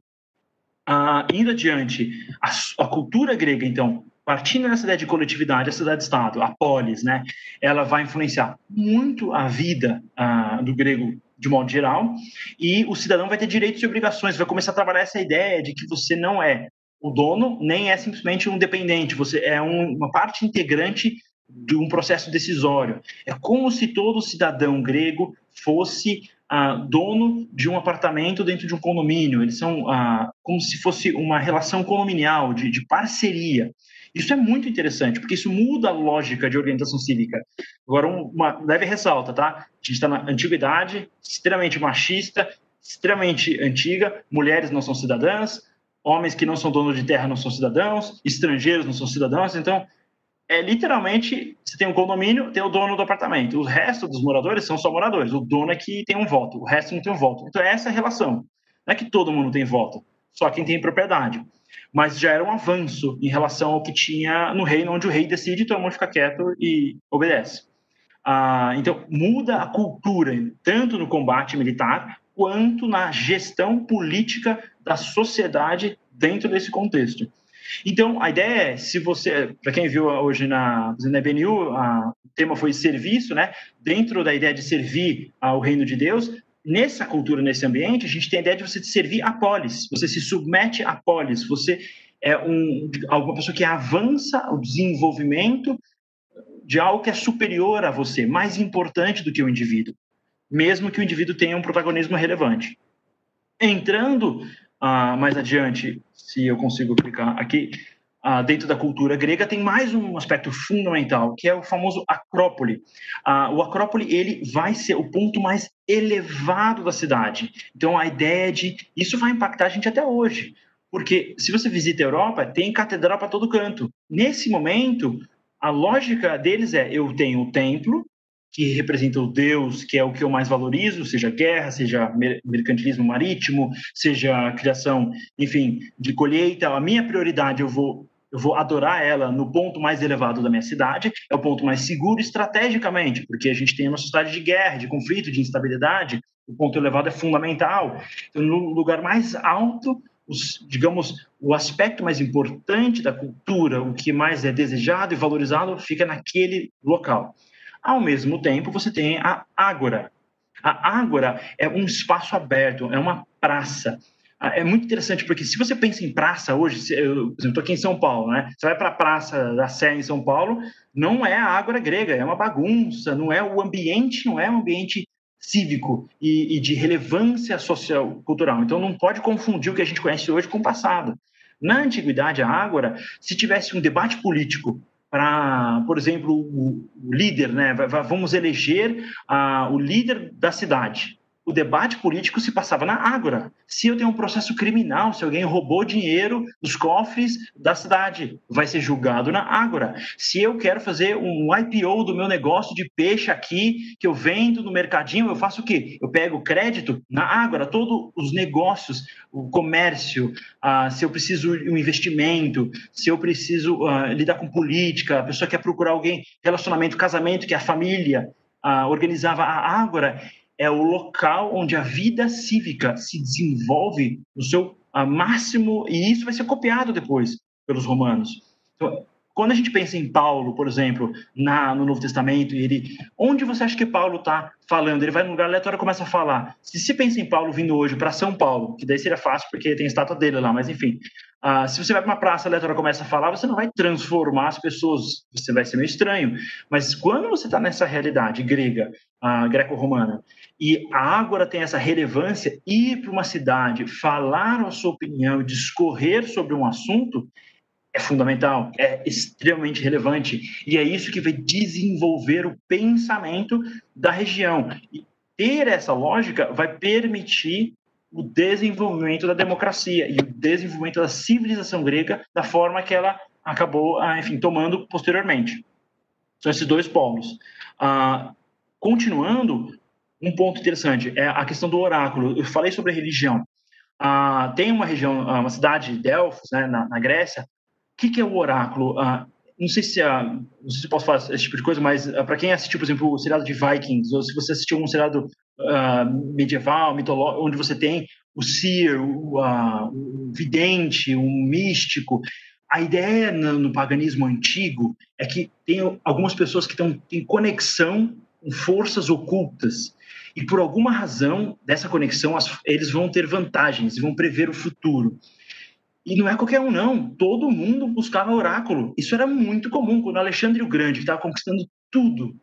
Ah, indo adiante, a, a, cultura grega, então, partindo dessa ideia de coletividade, a cidade-estado, a polis, né, ela vai influenciar muito a vida ah, do grego de modo geral, e o cidadão vai ter direitos e obrigações, vai começar a trabalhar essa ideia de que você não é o dono nem é simplesmente um dependente, você é um, uma parte integrante de um processo decisório. É como se todo cidadão grego fosse ah, dono de um apartamento dentro de um condomínio. Eles são ah, como se fosse uma relação condominial, de, de, parceria. Isso é muito interessante, porque isso muda a lógica de organização cívica. Agora, uma leve ressalta, tá? A gente está na antiguidade, extremamente machista, extremamente antiga, mulheres não são cidadãs, homens que não são donos de terra não são cidadãos, estrangeiros não são cidadãos, então é literalmente você tem um condomínio, tem o dono do apartamento, o resto dos moradores são só moradores, o dono é que tem um voto, o resto não tem um voto. Então é essa relação. Não é que todo mundo tem voto, só quem tem propriedade. Mas já era um avanço em relação ao que tinha no reino, onde o rei decide, todo mundo fica quieto e obedece. Ah, então muda a cultura, tanto no combate militar quanto na gestão política da sociedade dentro desse contexto. Então, a ideia é, se você, para quem viu hoje na, na BNU, a, o tema foi serviço, né? Dentro da ideia de servir ao reino de Deus, nessa cultura, nesse ambiente, a gente tem a ideia de você servir a polis, você se submete a polis, você é um, alguma pessoa que avança o desenvolvimento de algo que é superior a você, mais importante do que o indivíduo, mesmo que o indivíduo tenha um protagonismo relevante. Entrando ah, mais adiante, se eu consigo clicar aqui, ah, dentro da cultura grega, tem mais um aspecto fundamental, que é o famoso Acrópole. Ah, o Acrópole ele vai ser o ponto mais elevado da cidade. Então, a ideia de... Isso vai impactar a gente até hoje. Porque se você visita a Europa, tem catedral para todo canto. Nesse momento, a lógica deles é: eu tenho o templo, que representa o Deus, que é o que eu mais valorizo, seja guerra, seja mercantilismo marítimo, seja criação, enfim, de colheita. A minha prioridade eu vou eu vou adorar ela no ponto mais elevado da minha cidade, é o ponto mais seguro estrategicamente, porque a gente tem uma sociedade de guerra, de conflito, de instabilidade, o ponto elevado é fundamental. Então, no lugar mais alto, os, digamos, o aspecto mais importante da cultura, o que mais é desejado e valorizado, fica naquele local. Ao mesmo tempo, você tem a ágora. A ágora é um espaço aberto, é uma praça ah, é muito interessante, porque se você pensa em praça hoje, eu, estou aqui em São Paulo, né? Você vai para a Praça da Sé em São Paulo, não é a ágora grega, é uma bagunça, não é o ambiente, não é um ambiente cívico e, e de relevância social cultural. Então não pode confundir o que a gente conhece hoje com o passado. Na antiguidade, a ágora, se tivesse um debate político para, por exemplo, o, líder, né? Vamos eleger uh, o líder da cidade o debate político se passava na Ágora. Se eu tenho um processo criminal, se alguém roubou dinheiro dos cofres da cidade, vai ser julgado na Ágora. Se eu quero fazer um IPO do meu negócio de peixe aqui, que eu vendo no mercadinho, eu faço o quê? Eu pego crédito na Ágora, todos os negócios, o comércio, uh, se eu preciso de um investimento, se eu preciso uh, lidar com política, a pessoa quer procurar alguém, relacionamento, casamento, que é a família, uh, organizava a Ágora é o local onde a vida cívica se desenvolve no seu máximo, e isso vai ser copiado depois pelos romanos. Então, quando a gente pensa em Paulo, por exemplo, na, no Novo Testamento, e ele, onde você acha que Paulo está falando? Ele vai num lugar aleatório e começa a falar. Se se pensa em Paulo vindo hoje para São Paulo, que daí seria fácil porque tem a estátua dele lá, mas enfim, uh, se você vai para uma praça aleatória e começa a falar, você não vai transformar as pessoas, você vai ser meio estranho. Mas quando você está nessa realidade grega, uh, greco-romana, e a Ágora tem essa relevância, ir para uma cidade, falar a sua opinião, discorrer sobre um assunto, é fundamental, é extremamente relevante. E é isso que vai desenvolver o pensamento da região. E ter essa lógica vai permitir o desenvolvimento da democracia e o desenvolvimento da civilização grega da forma que ela acabou, ah, enfim, tomando posteriormente. São esses dois polos. Ah, continuando, um ponto interessante é a questão do oráculo. Eu falei sobre religião. Ah, tem uma região, ah, uma cidade, Delfos, né, na, na Grécia. O que, que, é o oráculo? Ah, não sei se ah, não sei se posso falar esse tipo de coisa, mas ah, para quem assistiu, por exemplo, o seriado de Vikings, ou se você assistiu um seriado ah, medieval, mitológico, onde você tem o seer, o, o vidente, um místico, a ideia no, no, paganismo antigo é que tem algumas pessoas que estão em conexão com forças ocultas e por alguma razão dessa conexão eles vão ter vantagens, vão prever o futuro. E não é qualquer um, não. Todo mundo buscava oráculo. Isso era muito comum. Quando Alexandre o Grande, que estava conquistando tudo,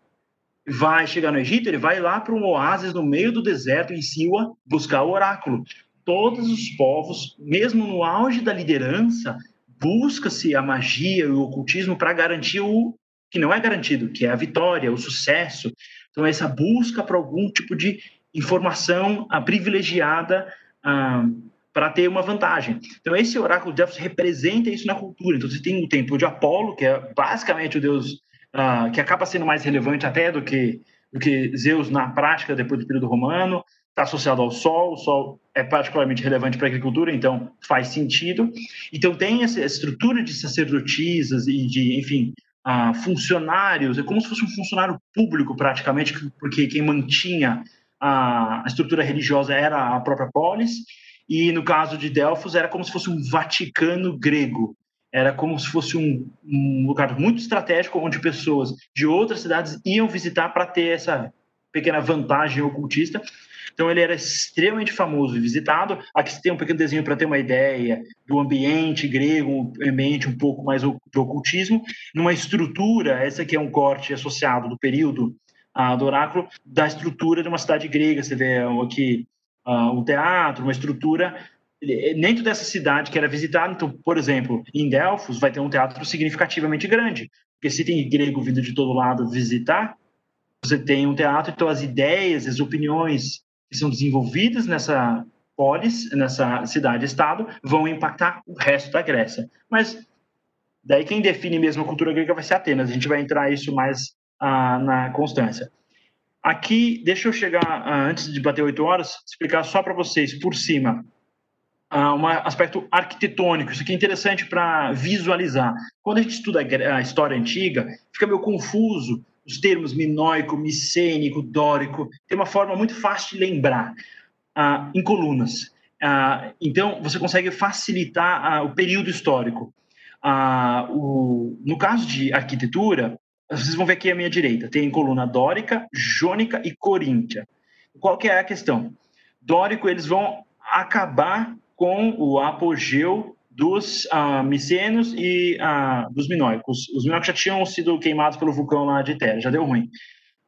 vai chegar no Egito, ele vai lá para um oásis no meio do deserto, em Siwa, buscar o oráculo. Todos os povos, mesmo no auge da liderança, busca-se a magia e o ocultismo para garantir o que não é garantido, que é a vitória, o sucesso. Então, essa busca para algum tipo de informação privilegiada ah, para ter uma vantagem. Então, esse oráculo de Delfos representa isso na cultura. Então, você tem o templo de Apolo, que é basicamente o deus ah, que acaba sendo mais relevante até do que, do que Zeus na prática depois do período romano. Está associado ao Sol, o Sol é particularmente relevante para a agricultura, então faz sentido. Então, tem essa estrutura de sacerdotisas e de, enfim, ah, funcionários, é como se fosse um funcionário público praticamente, porque quem mantinha a, estrutura religiosa era a própria polis, e no caso de Delfos era como se fosse um Vaticano grego, era como se fosse um, um lugar muito estratégico onde pessoas de outras cidades iam visitar para ter essa pequena vantagem ocultista. Então ele era extremamente famoso e visitado. Aqui tem um pequeno desenho para ter uma ideia do ambiente grego, um ambiente um pouco mais do ocultismo, numa estrutura, essa aqui é um corte associado do período uh, do oráculo, da estrutura de uma cidade grega. Você vê aqui uh, um teatro, uma estrutura dentro dessa cidade que era visitada. Então, por exemplo, em Delfos vai ter um teatro significativamente grande, porque se tem grego vindo de todo lado visitar, você tem um teatro, então as ideias, as opiniões que são desenvolvidas nessa polis, nessa cidade-estado, vão impactar o resto da Grécia. Mas daí quem define mesmo a cultura grega vai ser Atenas. A gente vai entrar isso mais ah, na constância. Aqui, deixa eu chegar, uh, antes de bater oito horas, explicar só para vocês, por cima, uh, um aspecto arquitetônico. Isso aqui é interessante para visualizar. Quando a gente estuda a história antiga, fica meio confuso os termos minoico, micênico, dórico. Tem uma forma muito fácil de lembrar, uh, em colunas. então, você consegue facilitar o período histórico. O, no caso de arquitetura, vocês vão ver aqui à minha direita, tem coluna dórica, jônica e coríntia. Qual que é a questão? Dórico, eles vão acabar com o apogeu dos uh, micenos e uh, dos minóicos. Os minóicos já tinham sido queimados pelo vulcão lá de Terra, já deu ruim.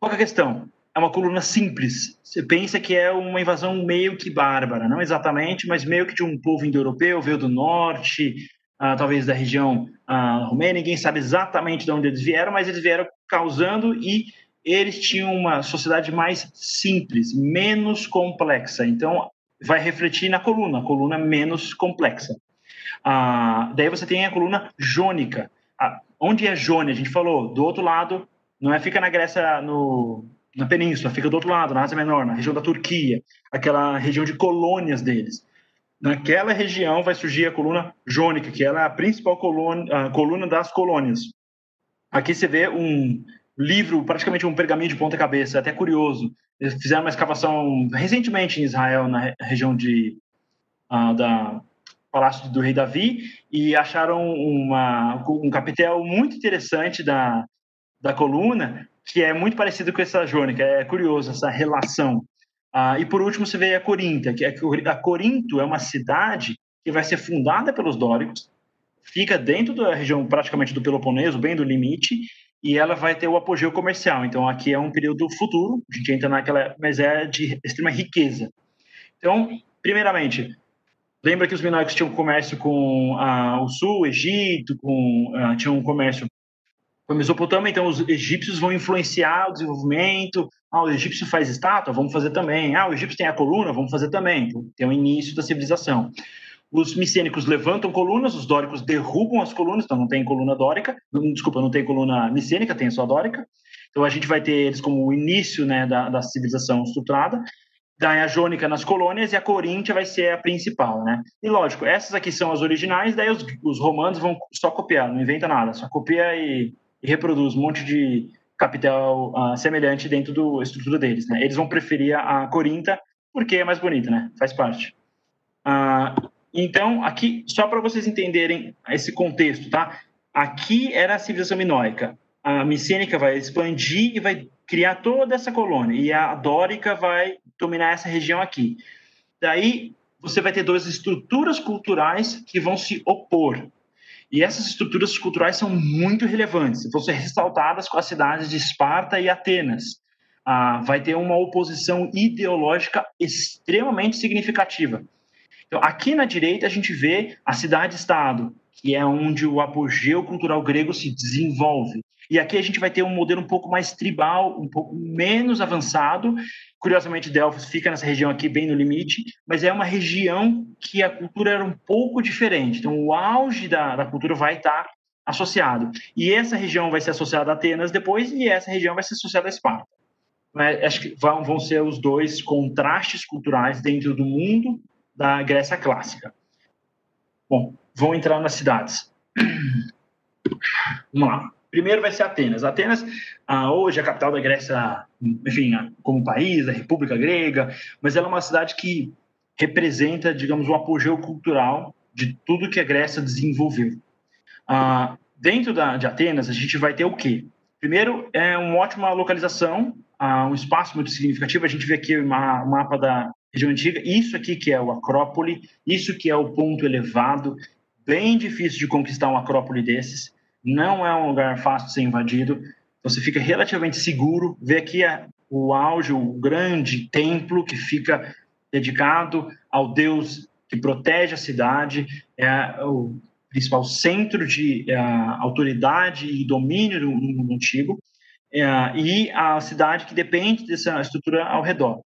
Qual é a questão? É uma coluna simples. Você pensa que é uma invasão meio que bárbara, não exatamente, mas meio que de um povo indo-europeu, veio do norte, uh, talvez da região uh, romena, ninguém sabe exatamente de onde eles vieram, mas eles vieram causando e eles tinham uma sociedade mais simples, menos complexa. Então, vai refletir na coluna, coluna menos complexa. Uh, daí você tem a coluna jônica. onde é Jônia? A gente falou, do outro lado, não é fica na Grécia, no, na península, fica do outro lado, na Ásia Menor, na região da Turquia, aquela região de colônias deles. Naquela região vai surgir a coluna jônica, que é a principal coluna, a coluna das colônias. Aqui você vê um livro, praticamente um pergaminho de ponta cabeça, até curioso. Eles fizeram uma escavação recentemente em Israel, na região de uh, da Palácio do Rei Davi, e acharam uma, um capitel muito interessante da, da coluna, que é muito parecido com essa jônica. É curioso essa relação. Ah, e por último, você vê a Corinta, que é a Corinto é uma cidade que vai ser fundada pelos dóricos, fica dentro da região praticamente do Peloponeso, bem do limite, e ela vai ter o apogeu comercial. Então, aqui é um período futuro, a gente entra naquela, mas é de extrema riqueza. Então, primeiramente, lembra que os minoicos tinham comércio com ah, o sul, Egito, com, ah, tinham um comércio com a Mesopotâmia, então os egípcios vão influenciar o desenvolvimento. Ah, o egípcio faz estátua, vamos fazer também. Ah, o egípcio tem a coluna, vamos fazer também. Então, tem o início da civilização. Os micênicos levantam colunas, os dóricos derrubam as colunas, então não tem coluna dórica, desculpa, não tem coluna micênica, tem só dórica. Então a gente vai ter eles como o início né, da, da civilização estruturada. Daí a jônica nas colônias e a coríntia vai ser a principal, né? E lógico, essas aqui são as originais, daí os, os romanos vão só copiar, não inventa nada, só copia e e reproduz um monte de capital uh, semelhante dentro da estrutura deles. Né? Eles vão preferir a Corinta porque é mais bonita, né? Faz parte. Uh, então, aqui, só para vocês entenderem esse contexto, tá? Aqui era a civilização minoica. A micênica vai expandir e vai criar toda essa colônia. E a dórica vai dominar essa região aqui. Daí, você vai ter duas estruturas culturais que vão se opor. E essas estruturas culturais são muito relevantes, vão ser ressaltadas com as cidades de Esparta e Atenas. Ah, vai ter uma oposição ideológica extremamente significativa. Então, aqui na direita, a gente vê a cidade-estado, que é onde o apogeu cultural grego se desenvolve. E aqui a gente vai ter um modelo um pouco mais tribal, um pouco menos avançado. Curiosamente, Delfos fica nessa região aqui, bem no limite, mas é uma região que a cultura era um pouco diferente. Então, o auge da, da cultura vai estar associado. E essa região vai ser associada a Atenas depois, e essa região vai ser associada a Esparta. Mas acho que vão, vão ser os dois contrastes culturais dentro do mundo da Grécia clássica. Bom, vão entrar nas cidades. Vamos lá. Primeiro vai ser Atenas. Atenas, ah, hoje, é a capital da Grécia, enfim, como país, da República Grega, mas ela é uma cidade que representa, digamos, o apogeu cultural de tudo que a Grécia desenvolveu. Ah, dentro da, de Atenas, a gente vai ter o quê? Primeiro, é uma ótima localização, ah, um espaço muito significativo. A gente vê aqui o mapa da região antiga. Isso aqui que é o Acrópole, isso que é o ponto elevado, bem difícil de conquistar um Acrópole desses não é um lugar fácil de ser invadido, você fica relativamente seguro. Vê aqui a, o auge, o grande templo que fica dedicado ao Deus que protege a cidade, é o principal centro de é, autoridade e domínio do mundo antigo, é, e a cidade que depende dessa estrutura ao redor.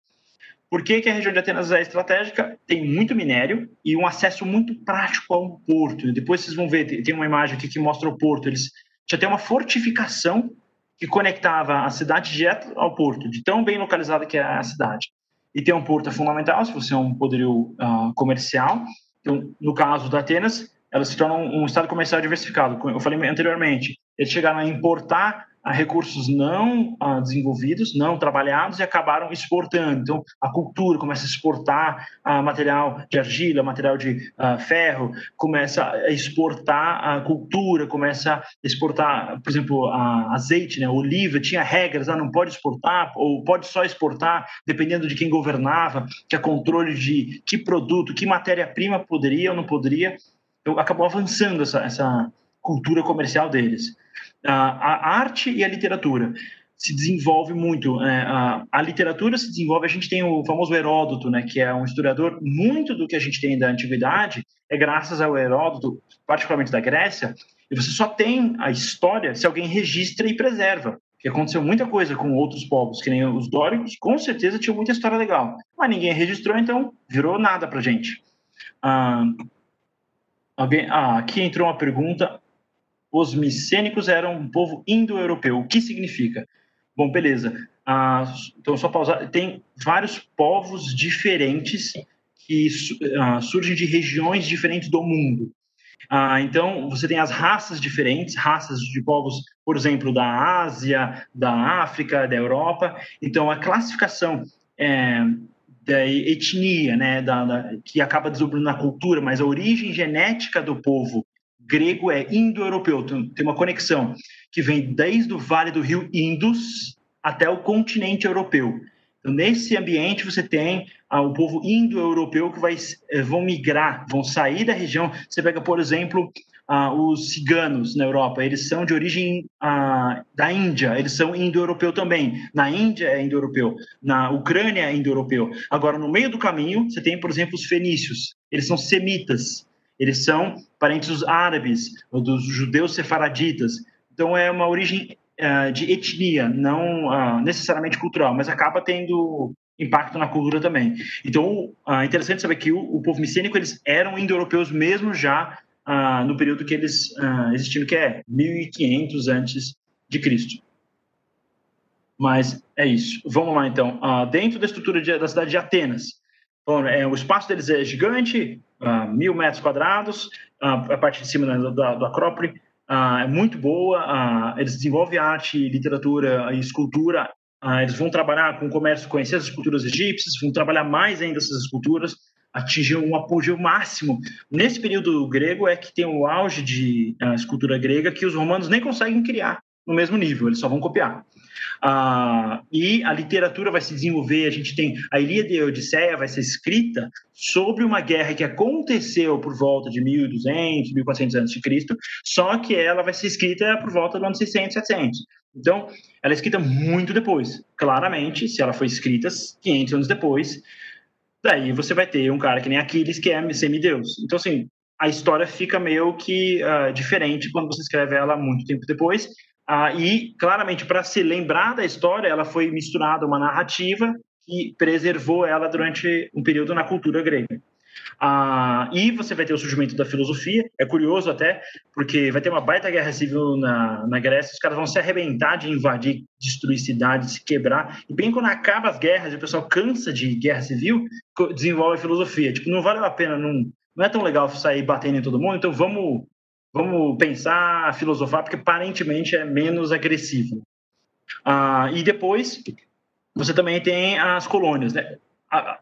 Por que, que, a região de Atenas é estratégica? Tem muito minério e um acesso muito prático ao porto. Depois vocês vão ver, tem uma imagem aqui que mostra o porto. Eles já tem uma fortificação que conectava a cidade direto ao porto, de tão bem localizada que é a cidade. E ter um porto fundamental se você é um poderio uh, comercial. Então, no caso da Atenas, ela se torna um, um estado comercial diversificado. Eu falei anteriormente, eles chegaram a importar a recursos não ah, desenvolvidos, não trabalhados e acabaram exportando. Então, a cultura começa a exportar ah, material de argila, material de ah, ferro, começa a exportar a cultura, começa a exportar, por exemplo, azeite, né, oliva, tinha regras, ah, não pode exportar ou pode só exportar, dependendo de quem governava, tinha controle de que produto, que matéria-prima poderia ou não poderia. Então, acabou avançando essa, essa cultura comercial deles a, arte e a literatura se desenvolve muito. Né? A, a, literatura se desenvolve. A gente tem o famoso Heródoto, né, que é um historiador. Muito do que a gente tem da antiguidade é graças ao Heródoto, particularmente da Grécia. E você só tem a história se alguém registra e preserva. Porque aconteceu muita coisa com outros povos, que nem os dóricos, com certeza tinham muita história legal. Mas ninguém registrou, então virou nada para gente. Ah, alguém, ah, aqui entrou uma pergunta os micênicos eram um povo indo-europeu. O que significa? Bom, beleza. Ah, então, só pausar. Tem vários povos diferentes que ah, surgem de regiões diferentes do mundo. Ah, então, você tem as raças diferentes, raças de povos, por exemplo, da Ásia, da África, da Europa. Então, a classificação é, da etnia, né, da, da, que acaba desdobrando na cultura, mas a origem genética do povo grego é indo-europeu, tem uma conexão que vem desde o vale do rio Indus até o continente europeu. Então, nesse ambiente, você tem ah, o povo indo-europeu que vai, eh, vão migrar, vão sair da região. Você pega, por exemplo, ah, os ciganos na Europa, eles são de origem ah, da Índia, eles são indo-europeu também. Na Índia é indo-europeu, na Ucrânia é indo-europeu. Agora, no meio do caminho, você tem, por exemplo, os fenícios, eles são semitas. Eles são parentes dos árabes, ou dos judeus sefaraditas. Então, é uma origem uh, de etnia, não uh, necessariamente cultural, mas acaba tendo impacto na cultura também. Então, é uh, interessante saber que o, o povo micênico, eles eram indo-europeus mesmo já no período que eles existiram, que é 1500 antes de Cristo. Mas é isso. Vamos lá, então. dentro da estrutura de, da cidade de Atenas, Bom, é, o espaço deles é gigante, uh, mil metros quadrados, uh, a parte de cima né, do, Acrópole uh, é muito boa, eles desenvolvem arte, literatura e escultura, eles vão trabalhar com o comércio, conhecer as esculturas egípcias, vão trabalhar mais ainda essas esculturas, atingir um apogeu máximo. Nesse período grego é que tem o auge de escultura grega que os romanos nem conseguem criar no mesmo nível, eles só vão copiar. Ah, e a literatura vai se desenvolver. A gente tem a Ilíada e a Odisseia vai ser escrita sobre uma guerra que aconteceu por volta de 1200, 1400 anos de Cristo, só que ela vai ser escrita por volta do ano 600, 700. Então, ela é escrita muito depois. Claramente, se ela foi escrita 500 anos depois, daí você vai ter um cara que nem Aquiles, que é semideus. Então, assim, a história fica meio que uh, diferente quando você escreve ela muito tempo depois, ah, e, claramente, para se lembrar da história, ela foi misturada uma narrativa que preservou ela durante um período na cultura grega. Ah, e você vai ter o surgimento da filosofia. É curioso até, porque vai ter uma baita guerra civil na, na Grécia, os caras vão se arrebentar de invadir, destruir cidades, se quebrar. E bem quando acaba as guerras e o pessoal cansa de guerra civil, desenvolve a filosofia. Tipo, não vale a pena, não, não é tão legal sair batendo em todo mundo, então vamos vamos pensar, filosofar, porque aparentemente é menos agressivo. Ah, e depois, você também tem as colônias. Né?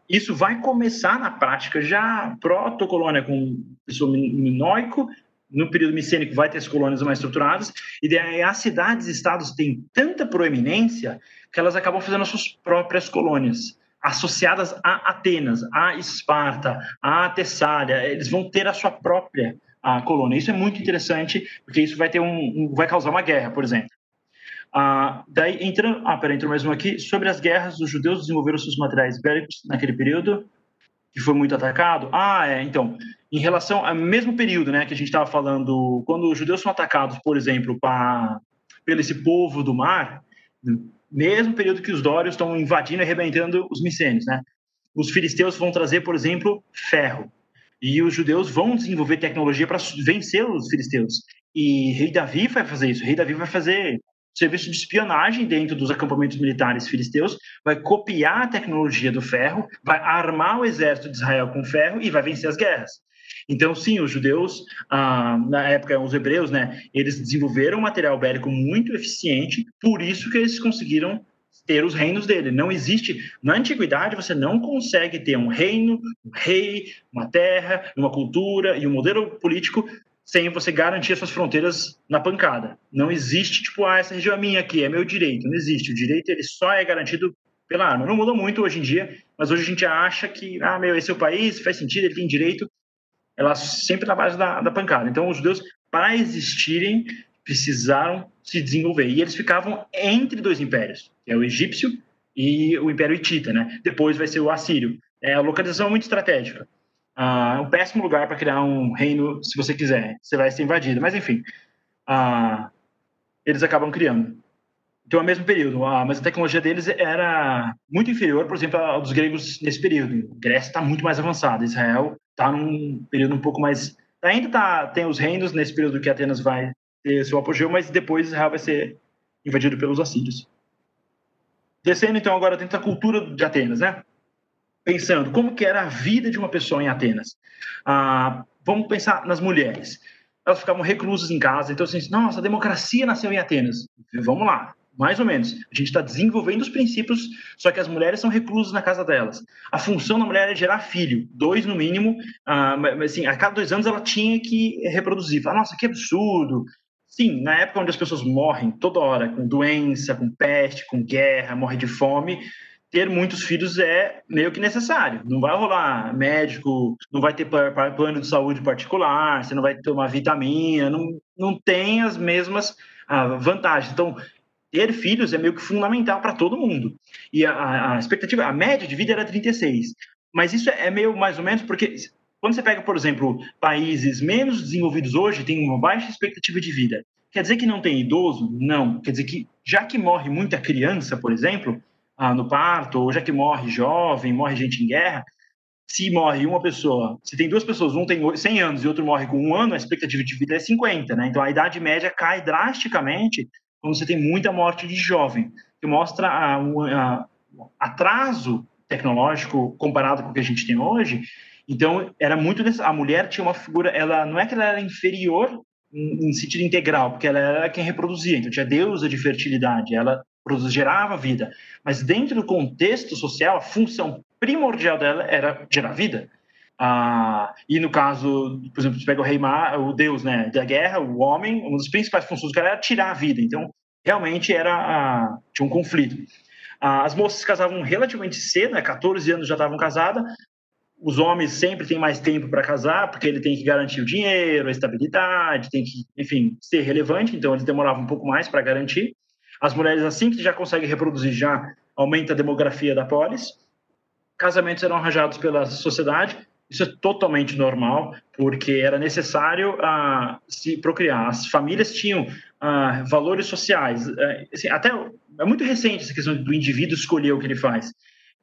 Isso vai começar na prática já proto-colônia com pessoa minoico, no período micênico vai ter as colônias mais estruturadas, e daí as cidades-estados têm tanta proeminência que elas acabam fazendo as suas próprias colônias, associadas a Atenas, a Esparta, a Tessália, eles vão ter a sua própria a colônia. Isso é muito interessante, porque isso vai ter um, um vai causar uma guerra, por exemplo. Ah, daí entra, ah, pera, entrou mais um aqui sobre as guerras. Os judeus desenvolveram seus materiais bélicos naquele período que foi muito atacado. Ah, é. Então, em relação ao mesmo período, né, que a gente estava falando, quando os judeus são atacados, por exemplo, pra, pelo esse povo do mar, mesmo período que os dórios estão invadindo e arrebentando os micênios, né? Os filisteus vão trazer, por exemplo, ferro. E os judeus vão desenvolver tecnologia para vencer os filisteus. E rei Davi vai fazer isso. rei Davi vai fazer serviço de espionagem dentro dos acampamentos militares filisteus, vai copiar a tecnologia do ferro, vai armar o exército de Israel com ferro e vai vencer as guerras. Então, sim, os judeus, ah, na época, os hebreus, né, eles desenvolveram um material bélico muito eficiente, por isso que eles conseguiram ter os reinos dele. Não existe, na antiguidade, você não consegue ter um reino, um rei, uma terra, uma cultura e um modelo político sem você garantir suas fronteiras na pancada. Não existe, tipo, ah, essa região é minha aqui, é meu direito. Não existe. O direito ele só é garantido pela arma. Não mudou muito hoje em dia, mas hoje a gente acha que, ah, meu, esse é o país, faz sentido, ele tem direito. Ela sempre na base da, da pancada. Então, os judeus, para existirem, precisaram se desenvolver. E eles ficavam entre dois impérios, que é o egípcio e o Império Hitita, né? Depois vai ser o assírio. É a localização muito estratégica. Ah, é um péssimo lugar para criar um reino, se você quiser. Você vai ser invadido. Mas, enfim, ah, eles acabam criando. Então, é o mesmo período. Ah, mas a tecnologia deles era muito inferior, por exemplo, à dos gregos nesse período. A Grécia está muito mais avançada. Israel está num período um pouco mais... Ainda tá, tem os reinos nesse período que Atenas vai ter seu apogeu, mas depois Israel vai ser invadido pelos assírios. Descendo, então, agora dentro da cultura de Atenas, né? pensando como que era a vida de uma pessoa em Atenas. Ah, vamos pensar nas mulheres. Elas ficavam reclusas em casa, então assim, nossa, a democracia nasceu em Atenas. Vamos lá, mais ou menos. A gente está desenvolvendo os princípios, só que as mulheres são reclusas na casa delas. A função da mulher é gerar filho, dois no mínimo. Ah, mas, assim, a cada dois anos ela tinha que reproduzir. Fala, nossa, que absurdo. Sim, na época onde as pessoas morrem toda hora, com doença, com peste, com guerra, morrem de fome, ter muitos filhos é meio que necessário. Não vai rolar médico, não vai ter plano de saúde particular, você não vai tomar vitamina, não, não tem as mesmas ah, vantagens. Então, ter filhos é meio que fundamental para todo mundo. E a, a, expectativa, a média de vida era 36. Mas isso é meio mais ou menos porque quando você pega, por exemplo, países menos desenvolvidos hoje, tem uma baixa expectativa de vida. Quer dizer que não tem idoso? Não. Quer dizer que já que morre muita criança, por exemplo, ah, no parto, ou já que morre jovem, morre gente em guerra, se morre uma pessoa, se tem duas pessoas, um tem 100 anos e outro morre com um ano, a expectativa de vida é 50, né? Então a idade média cai drasticamente quando você tem muita morte de jovem, que mostra a, atraso tecnológico comparado com o que a gente tem hoje. Então era muito a mulher tinha uma figura, ela não é que ela era inferior em, em sentido integral, porque ela era quem reproduzia, então tinha deusa de fertilidade, ela gerava vida. Mas dentro do contexto social, a função primordial dela era gerar vida. Ah, e no caso, por exemplo, você pega o rei Mar, o deus né, da guerra, o homem, uma das principais funções do cara era tirar a vida. Então, realmente era ah, tinha um conflito. Ah, as moças se casavam relativamente cedo, né, 14 anos já estavam casadas. Os homens sempre têm mais tempo para casar, porque ele tem que garantir o dinheiro, a estabilidade, tem que, enfim, ser relevante. Então, eles demoravam um pouco mais para garantir. As mulheres, assim que já conseguem reproduzir, já aumenta a demografia da polis. Casamentos eram arranjados pela sociedade. Isso é totalmente normal, porque era necessário uh, se procriar. As famílias tinham uh, valores sociais. Uh, assim, até é muito recente essa questão do indivíduo escolher o que ele faz.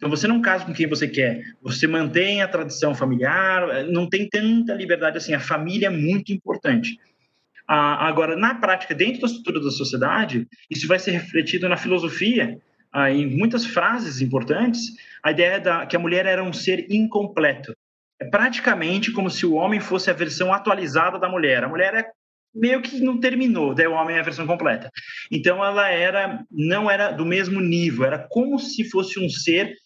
Então você não casa com quem você quer, você mantém a tradição familiar, não tem tanta liberdade assim. A família é muito importante. Ah, agora, na prática, dentro da estrutura da sociedade, isso vai ser refletido na filosofia, ah, em muitas frases importantes, a ideia da, que a mulher era um ser incompleto. É praticamente como se o homem fosse a versão atualizada da mulher. A mulher é meio que não terminou, daí o homem é a versão completa. Então ela era não era do mesmo nível, era como se fosse um ser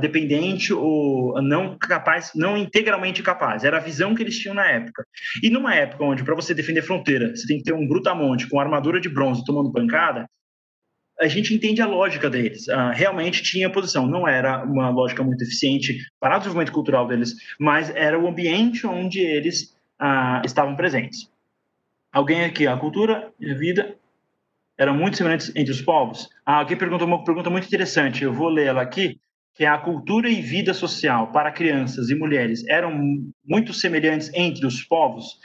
dependente ou não capaz, não integralmente capaz. Era a visão que eles tinham na época. E numa época onde, para você defender fronteira, você tem que ter um brutamonte com armadura de bronze tomando pancada, a gente entende a lógica deles. Uh, realmente tinha posição. Não era uma lógica muito eficiente para o desenvolvimento cultural deles, mas era o ambiente onde eles uh, estavam presentes. Alguém aqui, a cultura e a vida eram muito semelhantes entre os povos? Ah, alguém perguntou uma pergunta muito interessante. Eu vou ler ela aqui que a cultura e vida social para crianças e mulheres eram muito semelhantes entre os povos,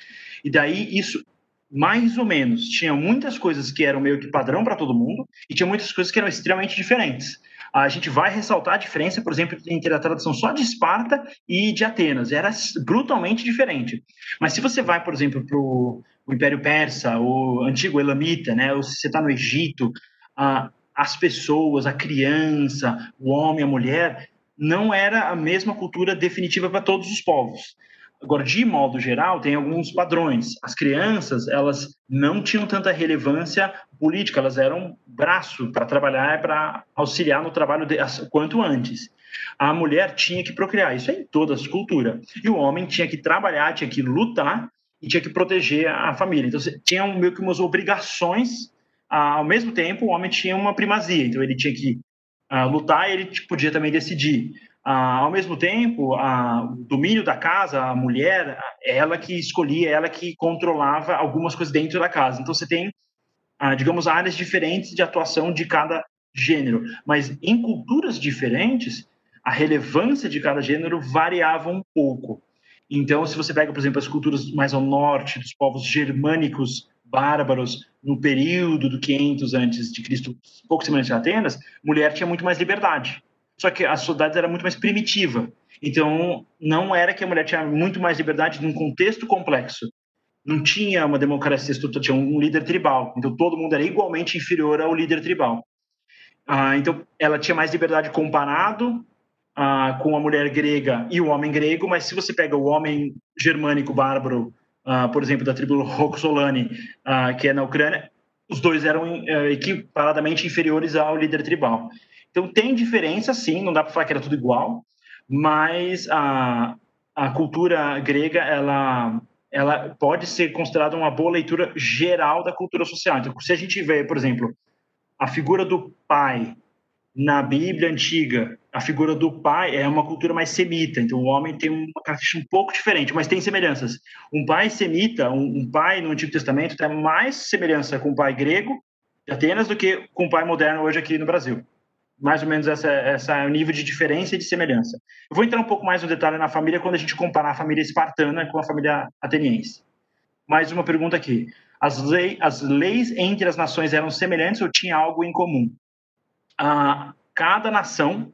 e daí isso mais ou menos tinha muitas coisas que eram meio que padrão para todo mundo e tinha muitas coisas que eram extremamente diferentes. A gente vai ressaltar a diferença, por exemplo, entre a tradução só de Esparta e de Atenas. Era brutalmente diferente. Mas se você vai, por exemplo, para o Império Persa, o antigo Elamita, né, ou se você está no Egito, a, as pessoas, a criança, o homem, a mulher, não era a mesma cultura definitiva para todos os povos. Agora, de modo geral, tem alguns padrões. As crianças, elas não tinham tanta relevância política, elas eram braço para trabalhar, para auxiliar no trabalho de, quanto antes. A mulher tinha que procriar, isso é em todas as culturas. E o homem tinha que trabalhar, tinha que lutar e tinha que proteger a família. Então, tinha meio que umas obrigações, ao mesmo tempo, o homem tinha uma primazia, então ele tinha que uh, lutar e ele podia também decidir. Ah, ao mesmo tempo, o domínio da casa, a mulher, ela que escolhia, ela que controlava algumas coisas dentro da casa. Então, você tem, ah, digamos, áreas diferentes de atuação de cada gênero. Mas em culturas diferentes, a relevância de cada gênero variava um pouco. Então, se você pega, por exemplo, as culturas mais ao norte, dos povos germânicos bárbaros, no período do 500 antes de Cristo, pouco semelhante a Atenas, mulher tinha muito mais liberdade só que a sociedade era muito mais primitiva. Então, não era que a mulher tinha muito mais liberdade num contexto complexo. Não tinha uma democracia estruturada, tinha um líder tribal. Então, todo mundo era igualmente inferior ao líder tribal. Ah, então, ela tinha mais liberdade comparado ah, com a mulher grega e o homem grego, mas se você pega o homem germânico bárbaro, ah, por exemplo, da tribo Roxolani, ah, que é na Ucrânia, os dois eram eh, equiparadamente inferiores ao líder tribal. Então tem diferença, sim, não dá para falar que era tudo igual, mas a, a cultura grega ela ela pode ser considerada uma boa leitura geral da cultura social. Então, se a gente vê, por exemplo, a figura do pai na Bíblia antiga, a figura do pai é uma cultura mais semita. Então, o homem tem uma característica um pouco diferente, mas tem semelhanças. Um pai semita, um, um pai no Antigo Testamento, tem mais semelhança com o pai grego de Atenas do que com o pai moderno hoje aqui no Brasil mais ou menos essa, essa nível de diferença e de semelhança. Eu vou entrar um pouco mais no detalhe na família quando a gente comparar a família espartana com a família ateniense. Mais uma pergunta aqui. As, lei, as leis entre as nações eram semelhantes ou tinha algo em comum? Ah, cada nação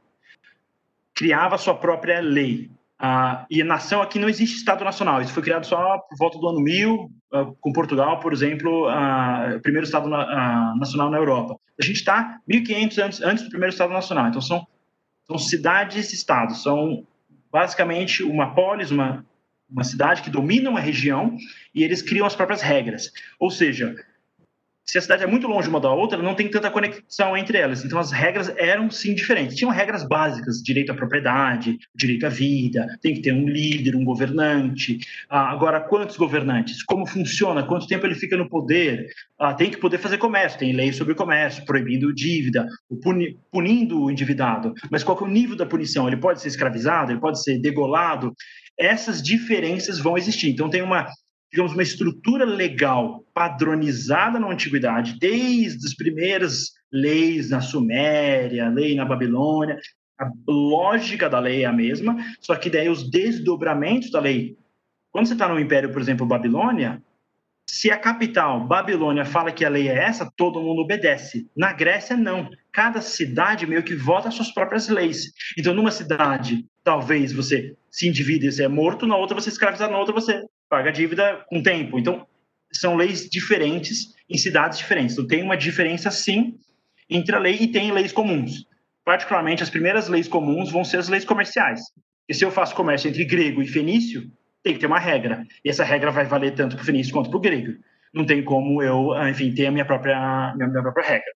criava sua própria lei. Ah, e a nação aqui não existe Estado Nacional. Isso foi criado só por volta do ano 1000, ah, com Portugal, por exemplo, o primeiro Estado na, Nacional na Europa. A gente está 1500 antes, antes do primeiro Estado Nacional. Então, são, são cidades-estados. São basicamente uma polis, uma, uma cidade que domina uma região e eles criam as próprias regras. Ou seja, se a cidade é muito longe uma da outra, não tem tanta conexão entre elas. Então, as regras eram, sim, diferentes. Tinham regras básicas, direito à propriedade, direito à vida, tem que ter um líder, um governante. Ah, agora, quantos governantes? Como funciona? Quanto tempo ele fica no poder? Ah, tem que poder fazer comércio, tem lei sobre comércio, proibindo dívida, puni punindo o endividado. Mas qual é o nível da punição? Ele pode ser escravizado, ele pode ser degolado? Essas diferenças vão existir. Então, tem uma digamos, uma estrutura legal padronizada na antiguidade, desde as primeiras leis na Suméria, lei na Babilônia, a lógica da lei é a mesma, só que daí os desdobramentos da lei. Quando você está no Império, por exemplo, Babilônia, se a capital, Babilônia, fala que a lei é essa, todo mundo obedece. Na Grécia, não. Cada cidade meio que vota as suas próprias leis. Então, numa cidade, talvez você se endivide e você é morto, na outra você é escravizado, na outra você paga a dívida com tempo. Então, são leis diferentes em cidades diferentes. Então, tem uma diferença, sim, entre a lei e tem leis comuns. Particularmente, as primeiras leis comuns vão ser as leis comerciais. E se eu faço comércio entre grego e fenício, tem que ter uma regra. E essa regra vai valer tanto para o fenício quanto para o grego. Não tem como eu, enfim, ter a minha própria, minha, minha própria regra.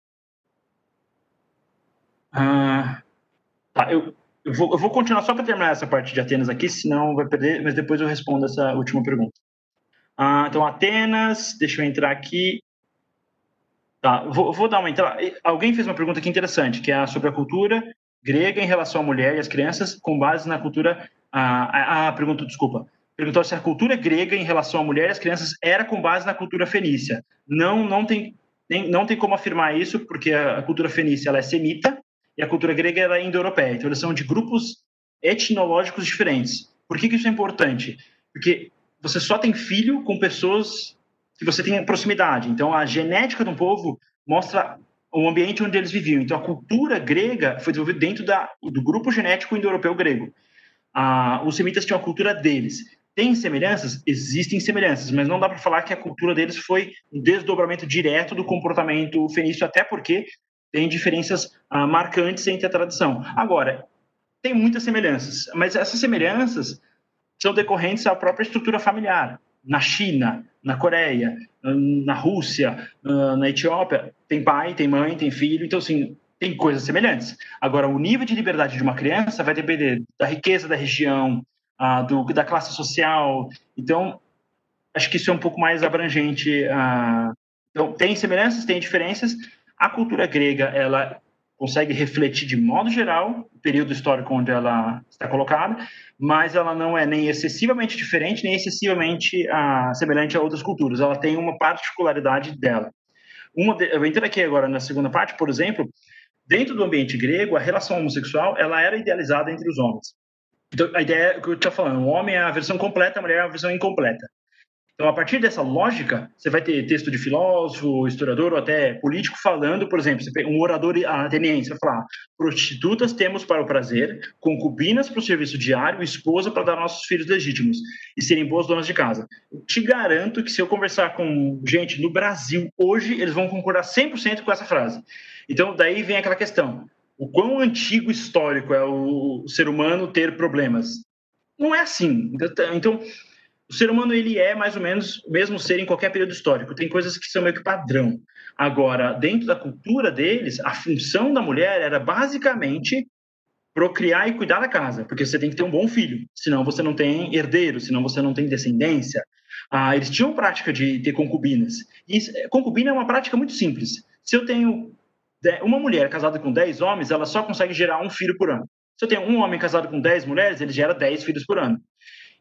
Ah, tá, eu, eu vou, eu vou continuar só para terminar essa parte de Atenas aqui, senão vai perder, mas depois eu respondo essa última pergunta. Ah, então, Atenas, deixa eu entrar aqui. Tá, vou, vou, dar uma entrada. Alguém fez uma pergunta aqui interessante, que é sobre a cultura grega em relação à mulher e às crianças, com base na cultura. Ah, ah, pergunta, desculpa. Perguntou se a cultura grega em relação à mulher e às crianças era com base na cultura fenícia. Não, não tem, nem, não tem como afirmar isso, porque a cultura fenícia ela é semita, e a cultura grega era indo-europeia. Então, eles são de grupos etnológicos diferentes. Por que, que isso é importante? Porque você só tem filho com pessoas que você tem proximidade. Então, a genética de um povo mostra o ambiente onde eles viviam. Então, a cultura grega foi desenvolvida dentro da, do grupo genético indo-europeu grego. Ah, os semitas tinham a cultura deles. Tem semelhanças? Existem semelhanças, mas não dá para falar que a cultura deles foi um desdobramento direto do comportamento fenício, até porque tem diferenças ah, marcantes entre a tradição. Agora, tem muitas semelhanças, mas essas semelhanças são decorrentes da própria estrutura familiar. Na China, na Coreia, na Rússia, ah, na Etiópia, tem pai, tem mãe, tem filho, então, assim, tem coisas semelhantes. Agora, o nível de liberdade de uma criança vai depender da riqueza da região, ah, do, da classe social. Então, acho que isso é um pouco mais abrangente. Ah, então, tem semelhanças, tem diferenças. A cultura grega, ela consegue refletir de modo geral o período histórico onde ela está colocada, mas ela não é nem excessivamente diferente, nem excessivamente ah, semelhante a outras culturas. Ela tem uma particularidade dela. Uma de, eu entro aqui agora na segunda parte, por exemplo, dentro do ambiente grego, a relação homossexual ela era idealizada entre os homens. Então, a ideia é que eu estou falando: o homem é a versão completa, a mulher é a versão incompleta. Então, a partir dessa lógica, você vai ter texto de filósofo, historiador ou até político falando, por exemplo, um orador ateniense vai falar: prostitutas temos para o prazer, concubinas para o serviço diário, esposa para dar nossos filhos legítimos e serem boas donas de casa. Eu te garanto que se eu conversar com gente no Brasil hoje, eles vão concordar 100% com essa frase. Então, daí vem aquela questão: o quão antigo histórico é o ser humano ter problemas. Não é assim. Então, o ser humano ele é mais ou menos o mesmo ser em qualquer período histórico. Tem coisas que são meio que padrão. Agora, dentro da cultura deles, a função da mulher era basicamente procriar e cuidar da casa, porque você tem que ter um bom filho, senão você não tem herdeiro, senão você não tem descendência. Ah, eles tinham prática de ter concubinas. E concubina é uma prática muito simples. Se eu tenho uma mulher casada com 10 homens, ela só consegue gerar um filho por ano. Se eu tenho um homem casado com 10 mulheres, ele gera 10 filhos por ano.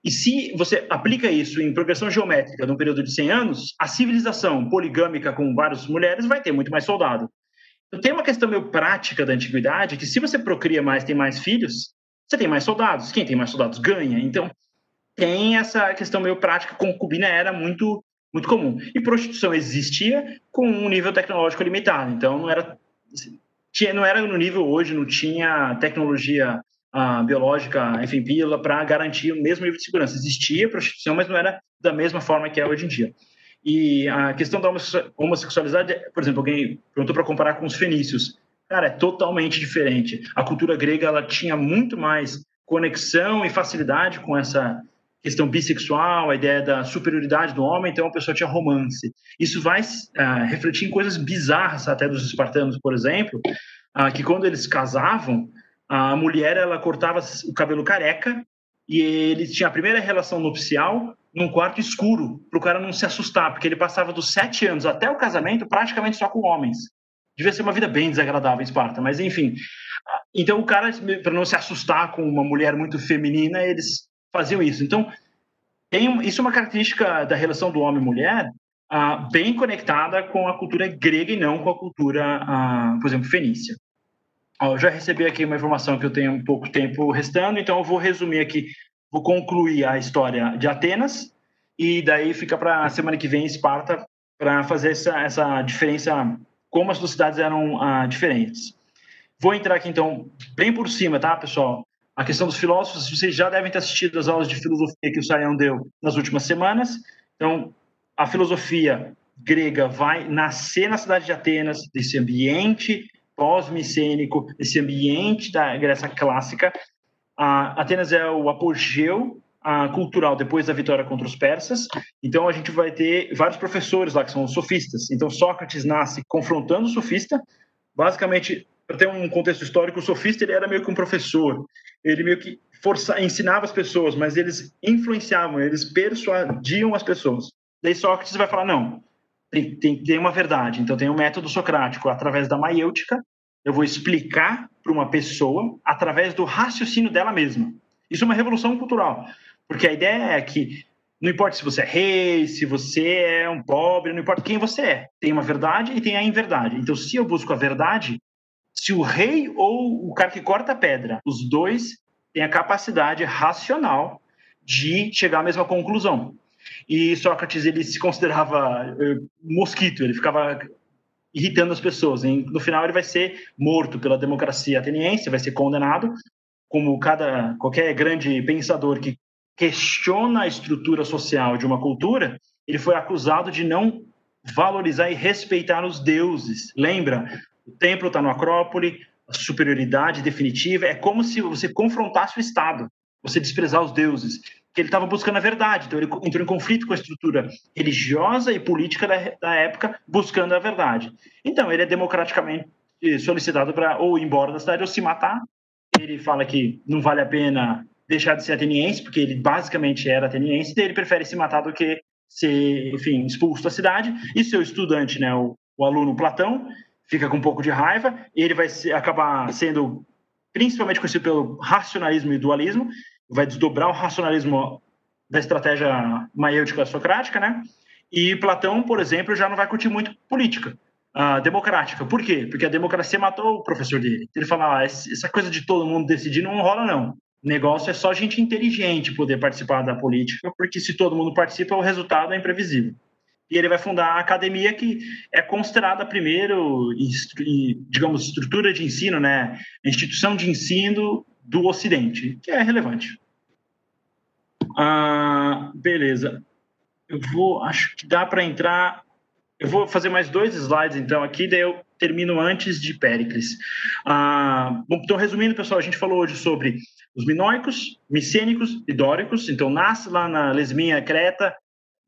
E se você aplica isso em progressão geométrica num período de 100 anos, a civilização poligâmica com várias mulheres vai ter muito mais soldado. Então, tem uma questão meio prática da antiguidade que se você procria mais, tem mais filhos, você tem mais soldados. Quem tem mais soldados ganha. Então, tem essa questão meio prática. Concubina era muito muito comum. E prostituição existia com um nível tecnológico limitado. Então, não era tinha, não era no nível hoje, não tinha tecnologia ah, biológica, enfim, pílula, para garantir o mesmo nível de segurança. Existia prostituição, mas não era da mesma forma que é hoje em dia. E a questão da homossexualidade, por exemplo, alguém perguntou para comparar com os fenícios. Cara, é totalmente diferente. A cultura grega ela tinha muito mais conexão e facilidade com essa questão bissexual, a ideia da superioridade do homem, então a pessoa tinha romance. Isso vai uh, refletir em coisas bizarras até dos espartanos, por exemplo, uh, que quando eles casavam, a mulher ela cortava o cabelo careca e ele tinha a primeira relação nupcial num quarto escuro, para o cara não se assustar, porque ele passava dos sete anos até o casamento praticamente só com homens. Devia ser uma vida bem desagradável em Esparta, mas enfim. Então o cara, para não se assustar com uma mulher muito feminina, eles faziam isso. Então, tem, isso é uma característica da relação do homem e mulher ah, bem conectada com a cultura grega e não com a cultura, ah, por exemplo, fenícia. Eu já recebi aqui uma informação que eu tenho um pouco tempo restando, então eu vou resumir aqui, vou concluir a história de Atenas e daí fica para semana que vem Esparta para fazer essa, essa diferença, como as duas cidades eram ah, diferentes. Vou entrar aqui então bem por cima, tá, pessoal? A questão dos filósofos, vocês já devem ter assistido as aulas de filosofia que o Saião deu nas últimas semanas. Então, a filosofia grega vai nascer na cidade de Atenas, desse ambiente pós-micênico, desse ambiente da Grécia clássica. A Atenas é o apogeu a, cultural depois da vitória contra os persas. Então, a gente vai ter vários professores lá que são os sofistas. Então, Sócrates nasce confrontando o sofista, basicamente para ter um contexto histórico, o sofista ele era meio que um professor. Ele meio que força, ensinava as pessoas, mas eles influenciavam, eles persuadiam as pessoas. Daí Sócrates vai falar, não, tem, tem, uma verdade. Então tem um método socrático, através da maiêutica, eu vou explicar para uma pessoa através do raciocínio dela mesma. Isso é uma revolução cultural, porque a ideia é que não importa se você é rei, se você é um pobre, não importa quem você é. Tem uma verdade e tem a inverdade. Então, se eu busco a verdade, se o rei ou o cara que corta a pedra, os dois têm a capacidade racional de chegar à mesma conclusão. E Sócrates ele se considerava uh, mosquito, ele ficava irritando as pessoas. No final, ele vai ser morto pela democracia ateniense, vai ser condenado, como cada qualquer grande pensador que questiona a estrutura social de uma cultura, ele foi acusado de não valorizar e respeitar os deuses. Lembra? O templo está no Acrópole, a superioridade definitiva. É como se você confrontasse o Estado, você desprezar os deuses. Que ele estava buscando a verdade, então ele entrou em conflito com a estrutura religiosa e política da, da época, buscando a verdade. Então, ele é democraticamente solicitado para ou ir embora da cidade ou se matar. Ele fala que não vale a pena deixar de ser ateniense, porque ele basicamente era ateniense, e ele prefere se matar do que ser, enfim, expulso da cidade. E seu estudante, né, o, o aluno Platão, fica com um pouco de raiva, e ele vai ser, acabar sendo principalmente conhecido pelo racionalismo e dualismo, vai desdobrar o racionalismo da estratégia maêutica socrática, né? E Platão, por exemplo, já não vai curtir muito política uh, democrática. Por quê? Porque a democracia matou o professor dele. Ele fala, ah, essa coisa de todo mundo decidir não rola, não negócio é só gente inteligente poder participar da política, porque se todo mundo participa, o resultado é imprevisível. E ele vai fundar a academia que é considerada primeiro, digamos, estrutura de ensino, né, instituição de ensino do Ocidente, que é relevante. Ah, beleza. Eu vou, acho que dá para entrar. Eu vou fazer mais dois slides então aqui, daí eu termino antes de Péricles. Ah, bom, então, resumindo, pessoal, a gente falou hoje sobre os minoicos, micênicos e dóricos. Então, nasce lá na Lesminha, Creta,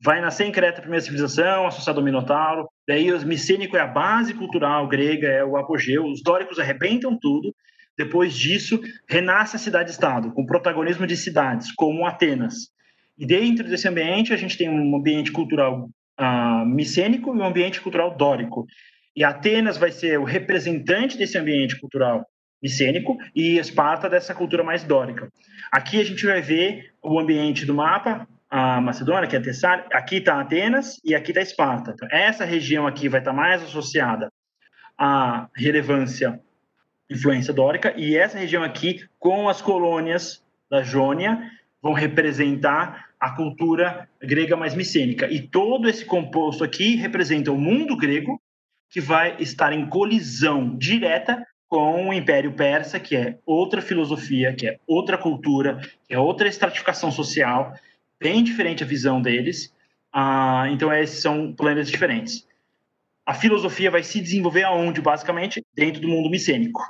vai nascer em Creta a primeira civilização, associado ao Minotauro. Daí, os micênico é a base cultural grega, é o apogeu. Os dóricos arrebentam tudo. Depois disso, renasce a cidade-estado, com protagonismo de cidades, como Atenas. E dentro desse ambiente, a gente tem um ambiente cultural uh, micênico e um ambiente cultural dórico. E Atenas vai ser o representante desse ambiente cultural micênico e Esparta dessa cultura mais dórica. Aqui a gente vai ver o ambiente do mapa, a Macedônia, que é Tessália, aqui está Atenas e aqui está Esparta. Então, essa região aqui vai estar tá mais associada à relevância, influência dórica, e essa região aqui, com as colônias da Jônia, vão representar a cultura grega mais micênica. E todo esse composto aqui representa o mundo grego, que vai estar em colisão direta com o Império Persa, que é outra filosofia, que é outra cultura, que é outra estratificação social, bem diferente a visão deles. Ah, então, esses são planetas diferentes. A filosofia vai se desenvolver aonde, basicamente? Dentro do mundo micênico.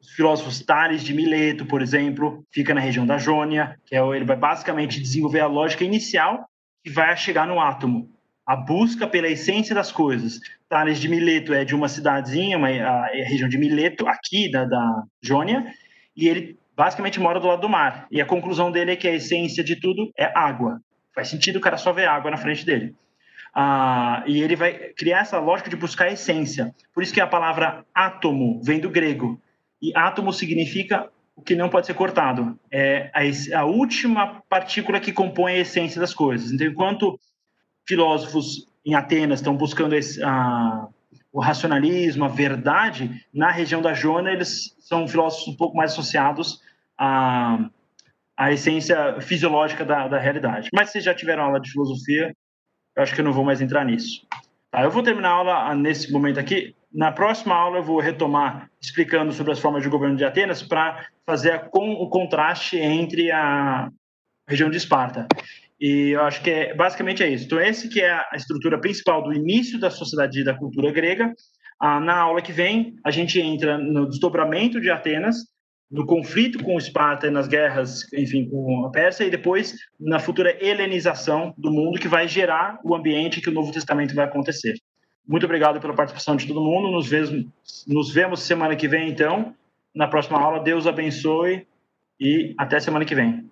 Os filósofos Tales de Mileto, por exemplo, fica na região da Jônia, que é, ele vai basicamente desenvolver a lógica inicial que vai chegar no átomo, a busca pela essência das coisas. Tales de Mileto é de uma cidadezinha, uma, a, a região de Mileto, aqui da, da Jônia, e ele basicamente mora do lado do mar. E a conclusão dele é que a essência de tudo é água. Faz sentido o cara só ver água na frente dele. Ah, e ele vai criar essa lógica de buscar a essência. Por isso que a palavra átomo vem do grego. E átomo significa o que não pode ser cortado. É a, a última partícula que compõe a essência das coisas. Então, enquanto filósofos em Atenas estão buscando esse, a, o racionalismo, a verdade, na região da Jônia eles são filósofos um pouco mais associados à, essência fisiológica da, da realidade. Mas se já tiveram aula de filosofia, eu acho que eu não vou mais entrar nisso. Tá, eu vou terminar a aula nesse momento aqui. Na próxima aula eu vou retomar explicando sobre as formas de governo de Atenas para fazer com, o contraste entre a região de Esparta. E eu acho que é, basicamente é isso. Então, esse que é a estrutura principal do início da sociedade e da cultura grega. Ah, na aula que vem, a gente entra no desdobramento de Atenas, no conflito com Esparta e nas guerras, enfim, com a Pérsia, e depois na futura helenização do mundo, que vai gerar o ambiente que o Novo Testamento vai acontecer. Muito obrigado pela participação de todo mundo. Nos vemos, nos vemos semana que vem, então. Na próxima aula, Deus abençoe e até semana que vem.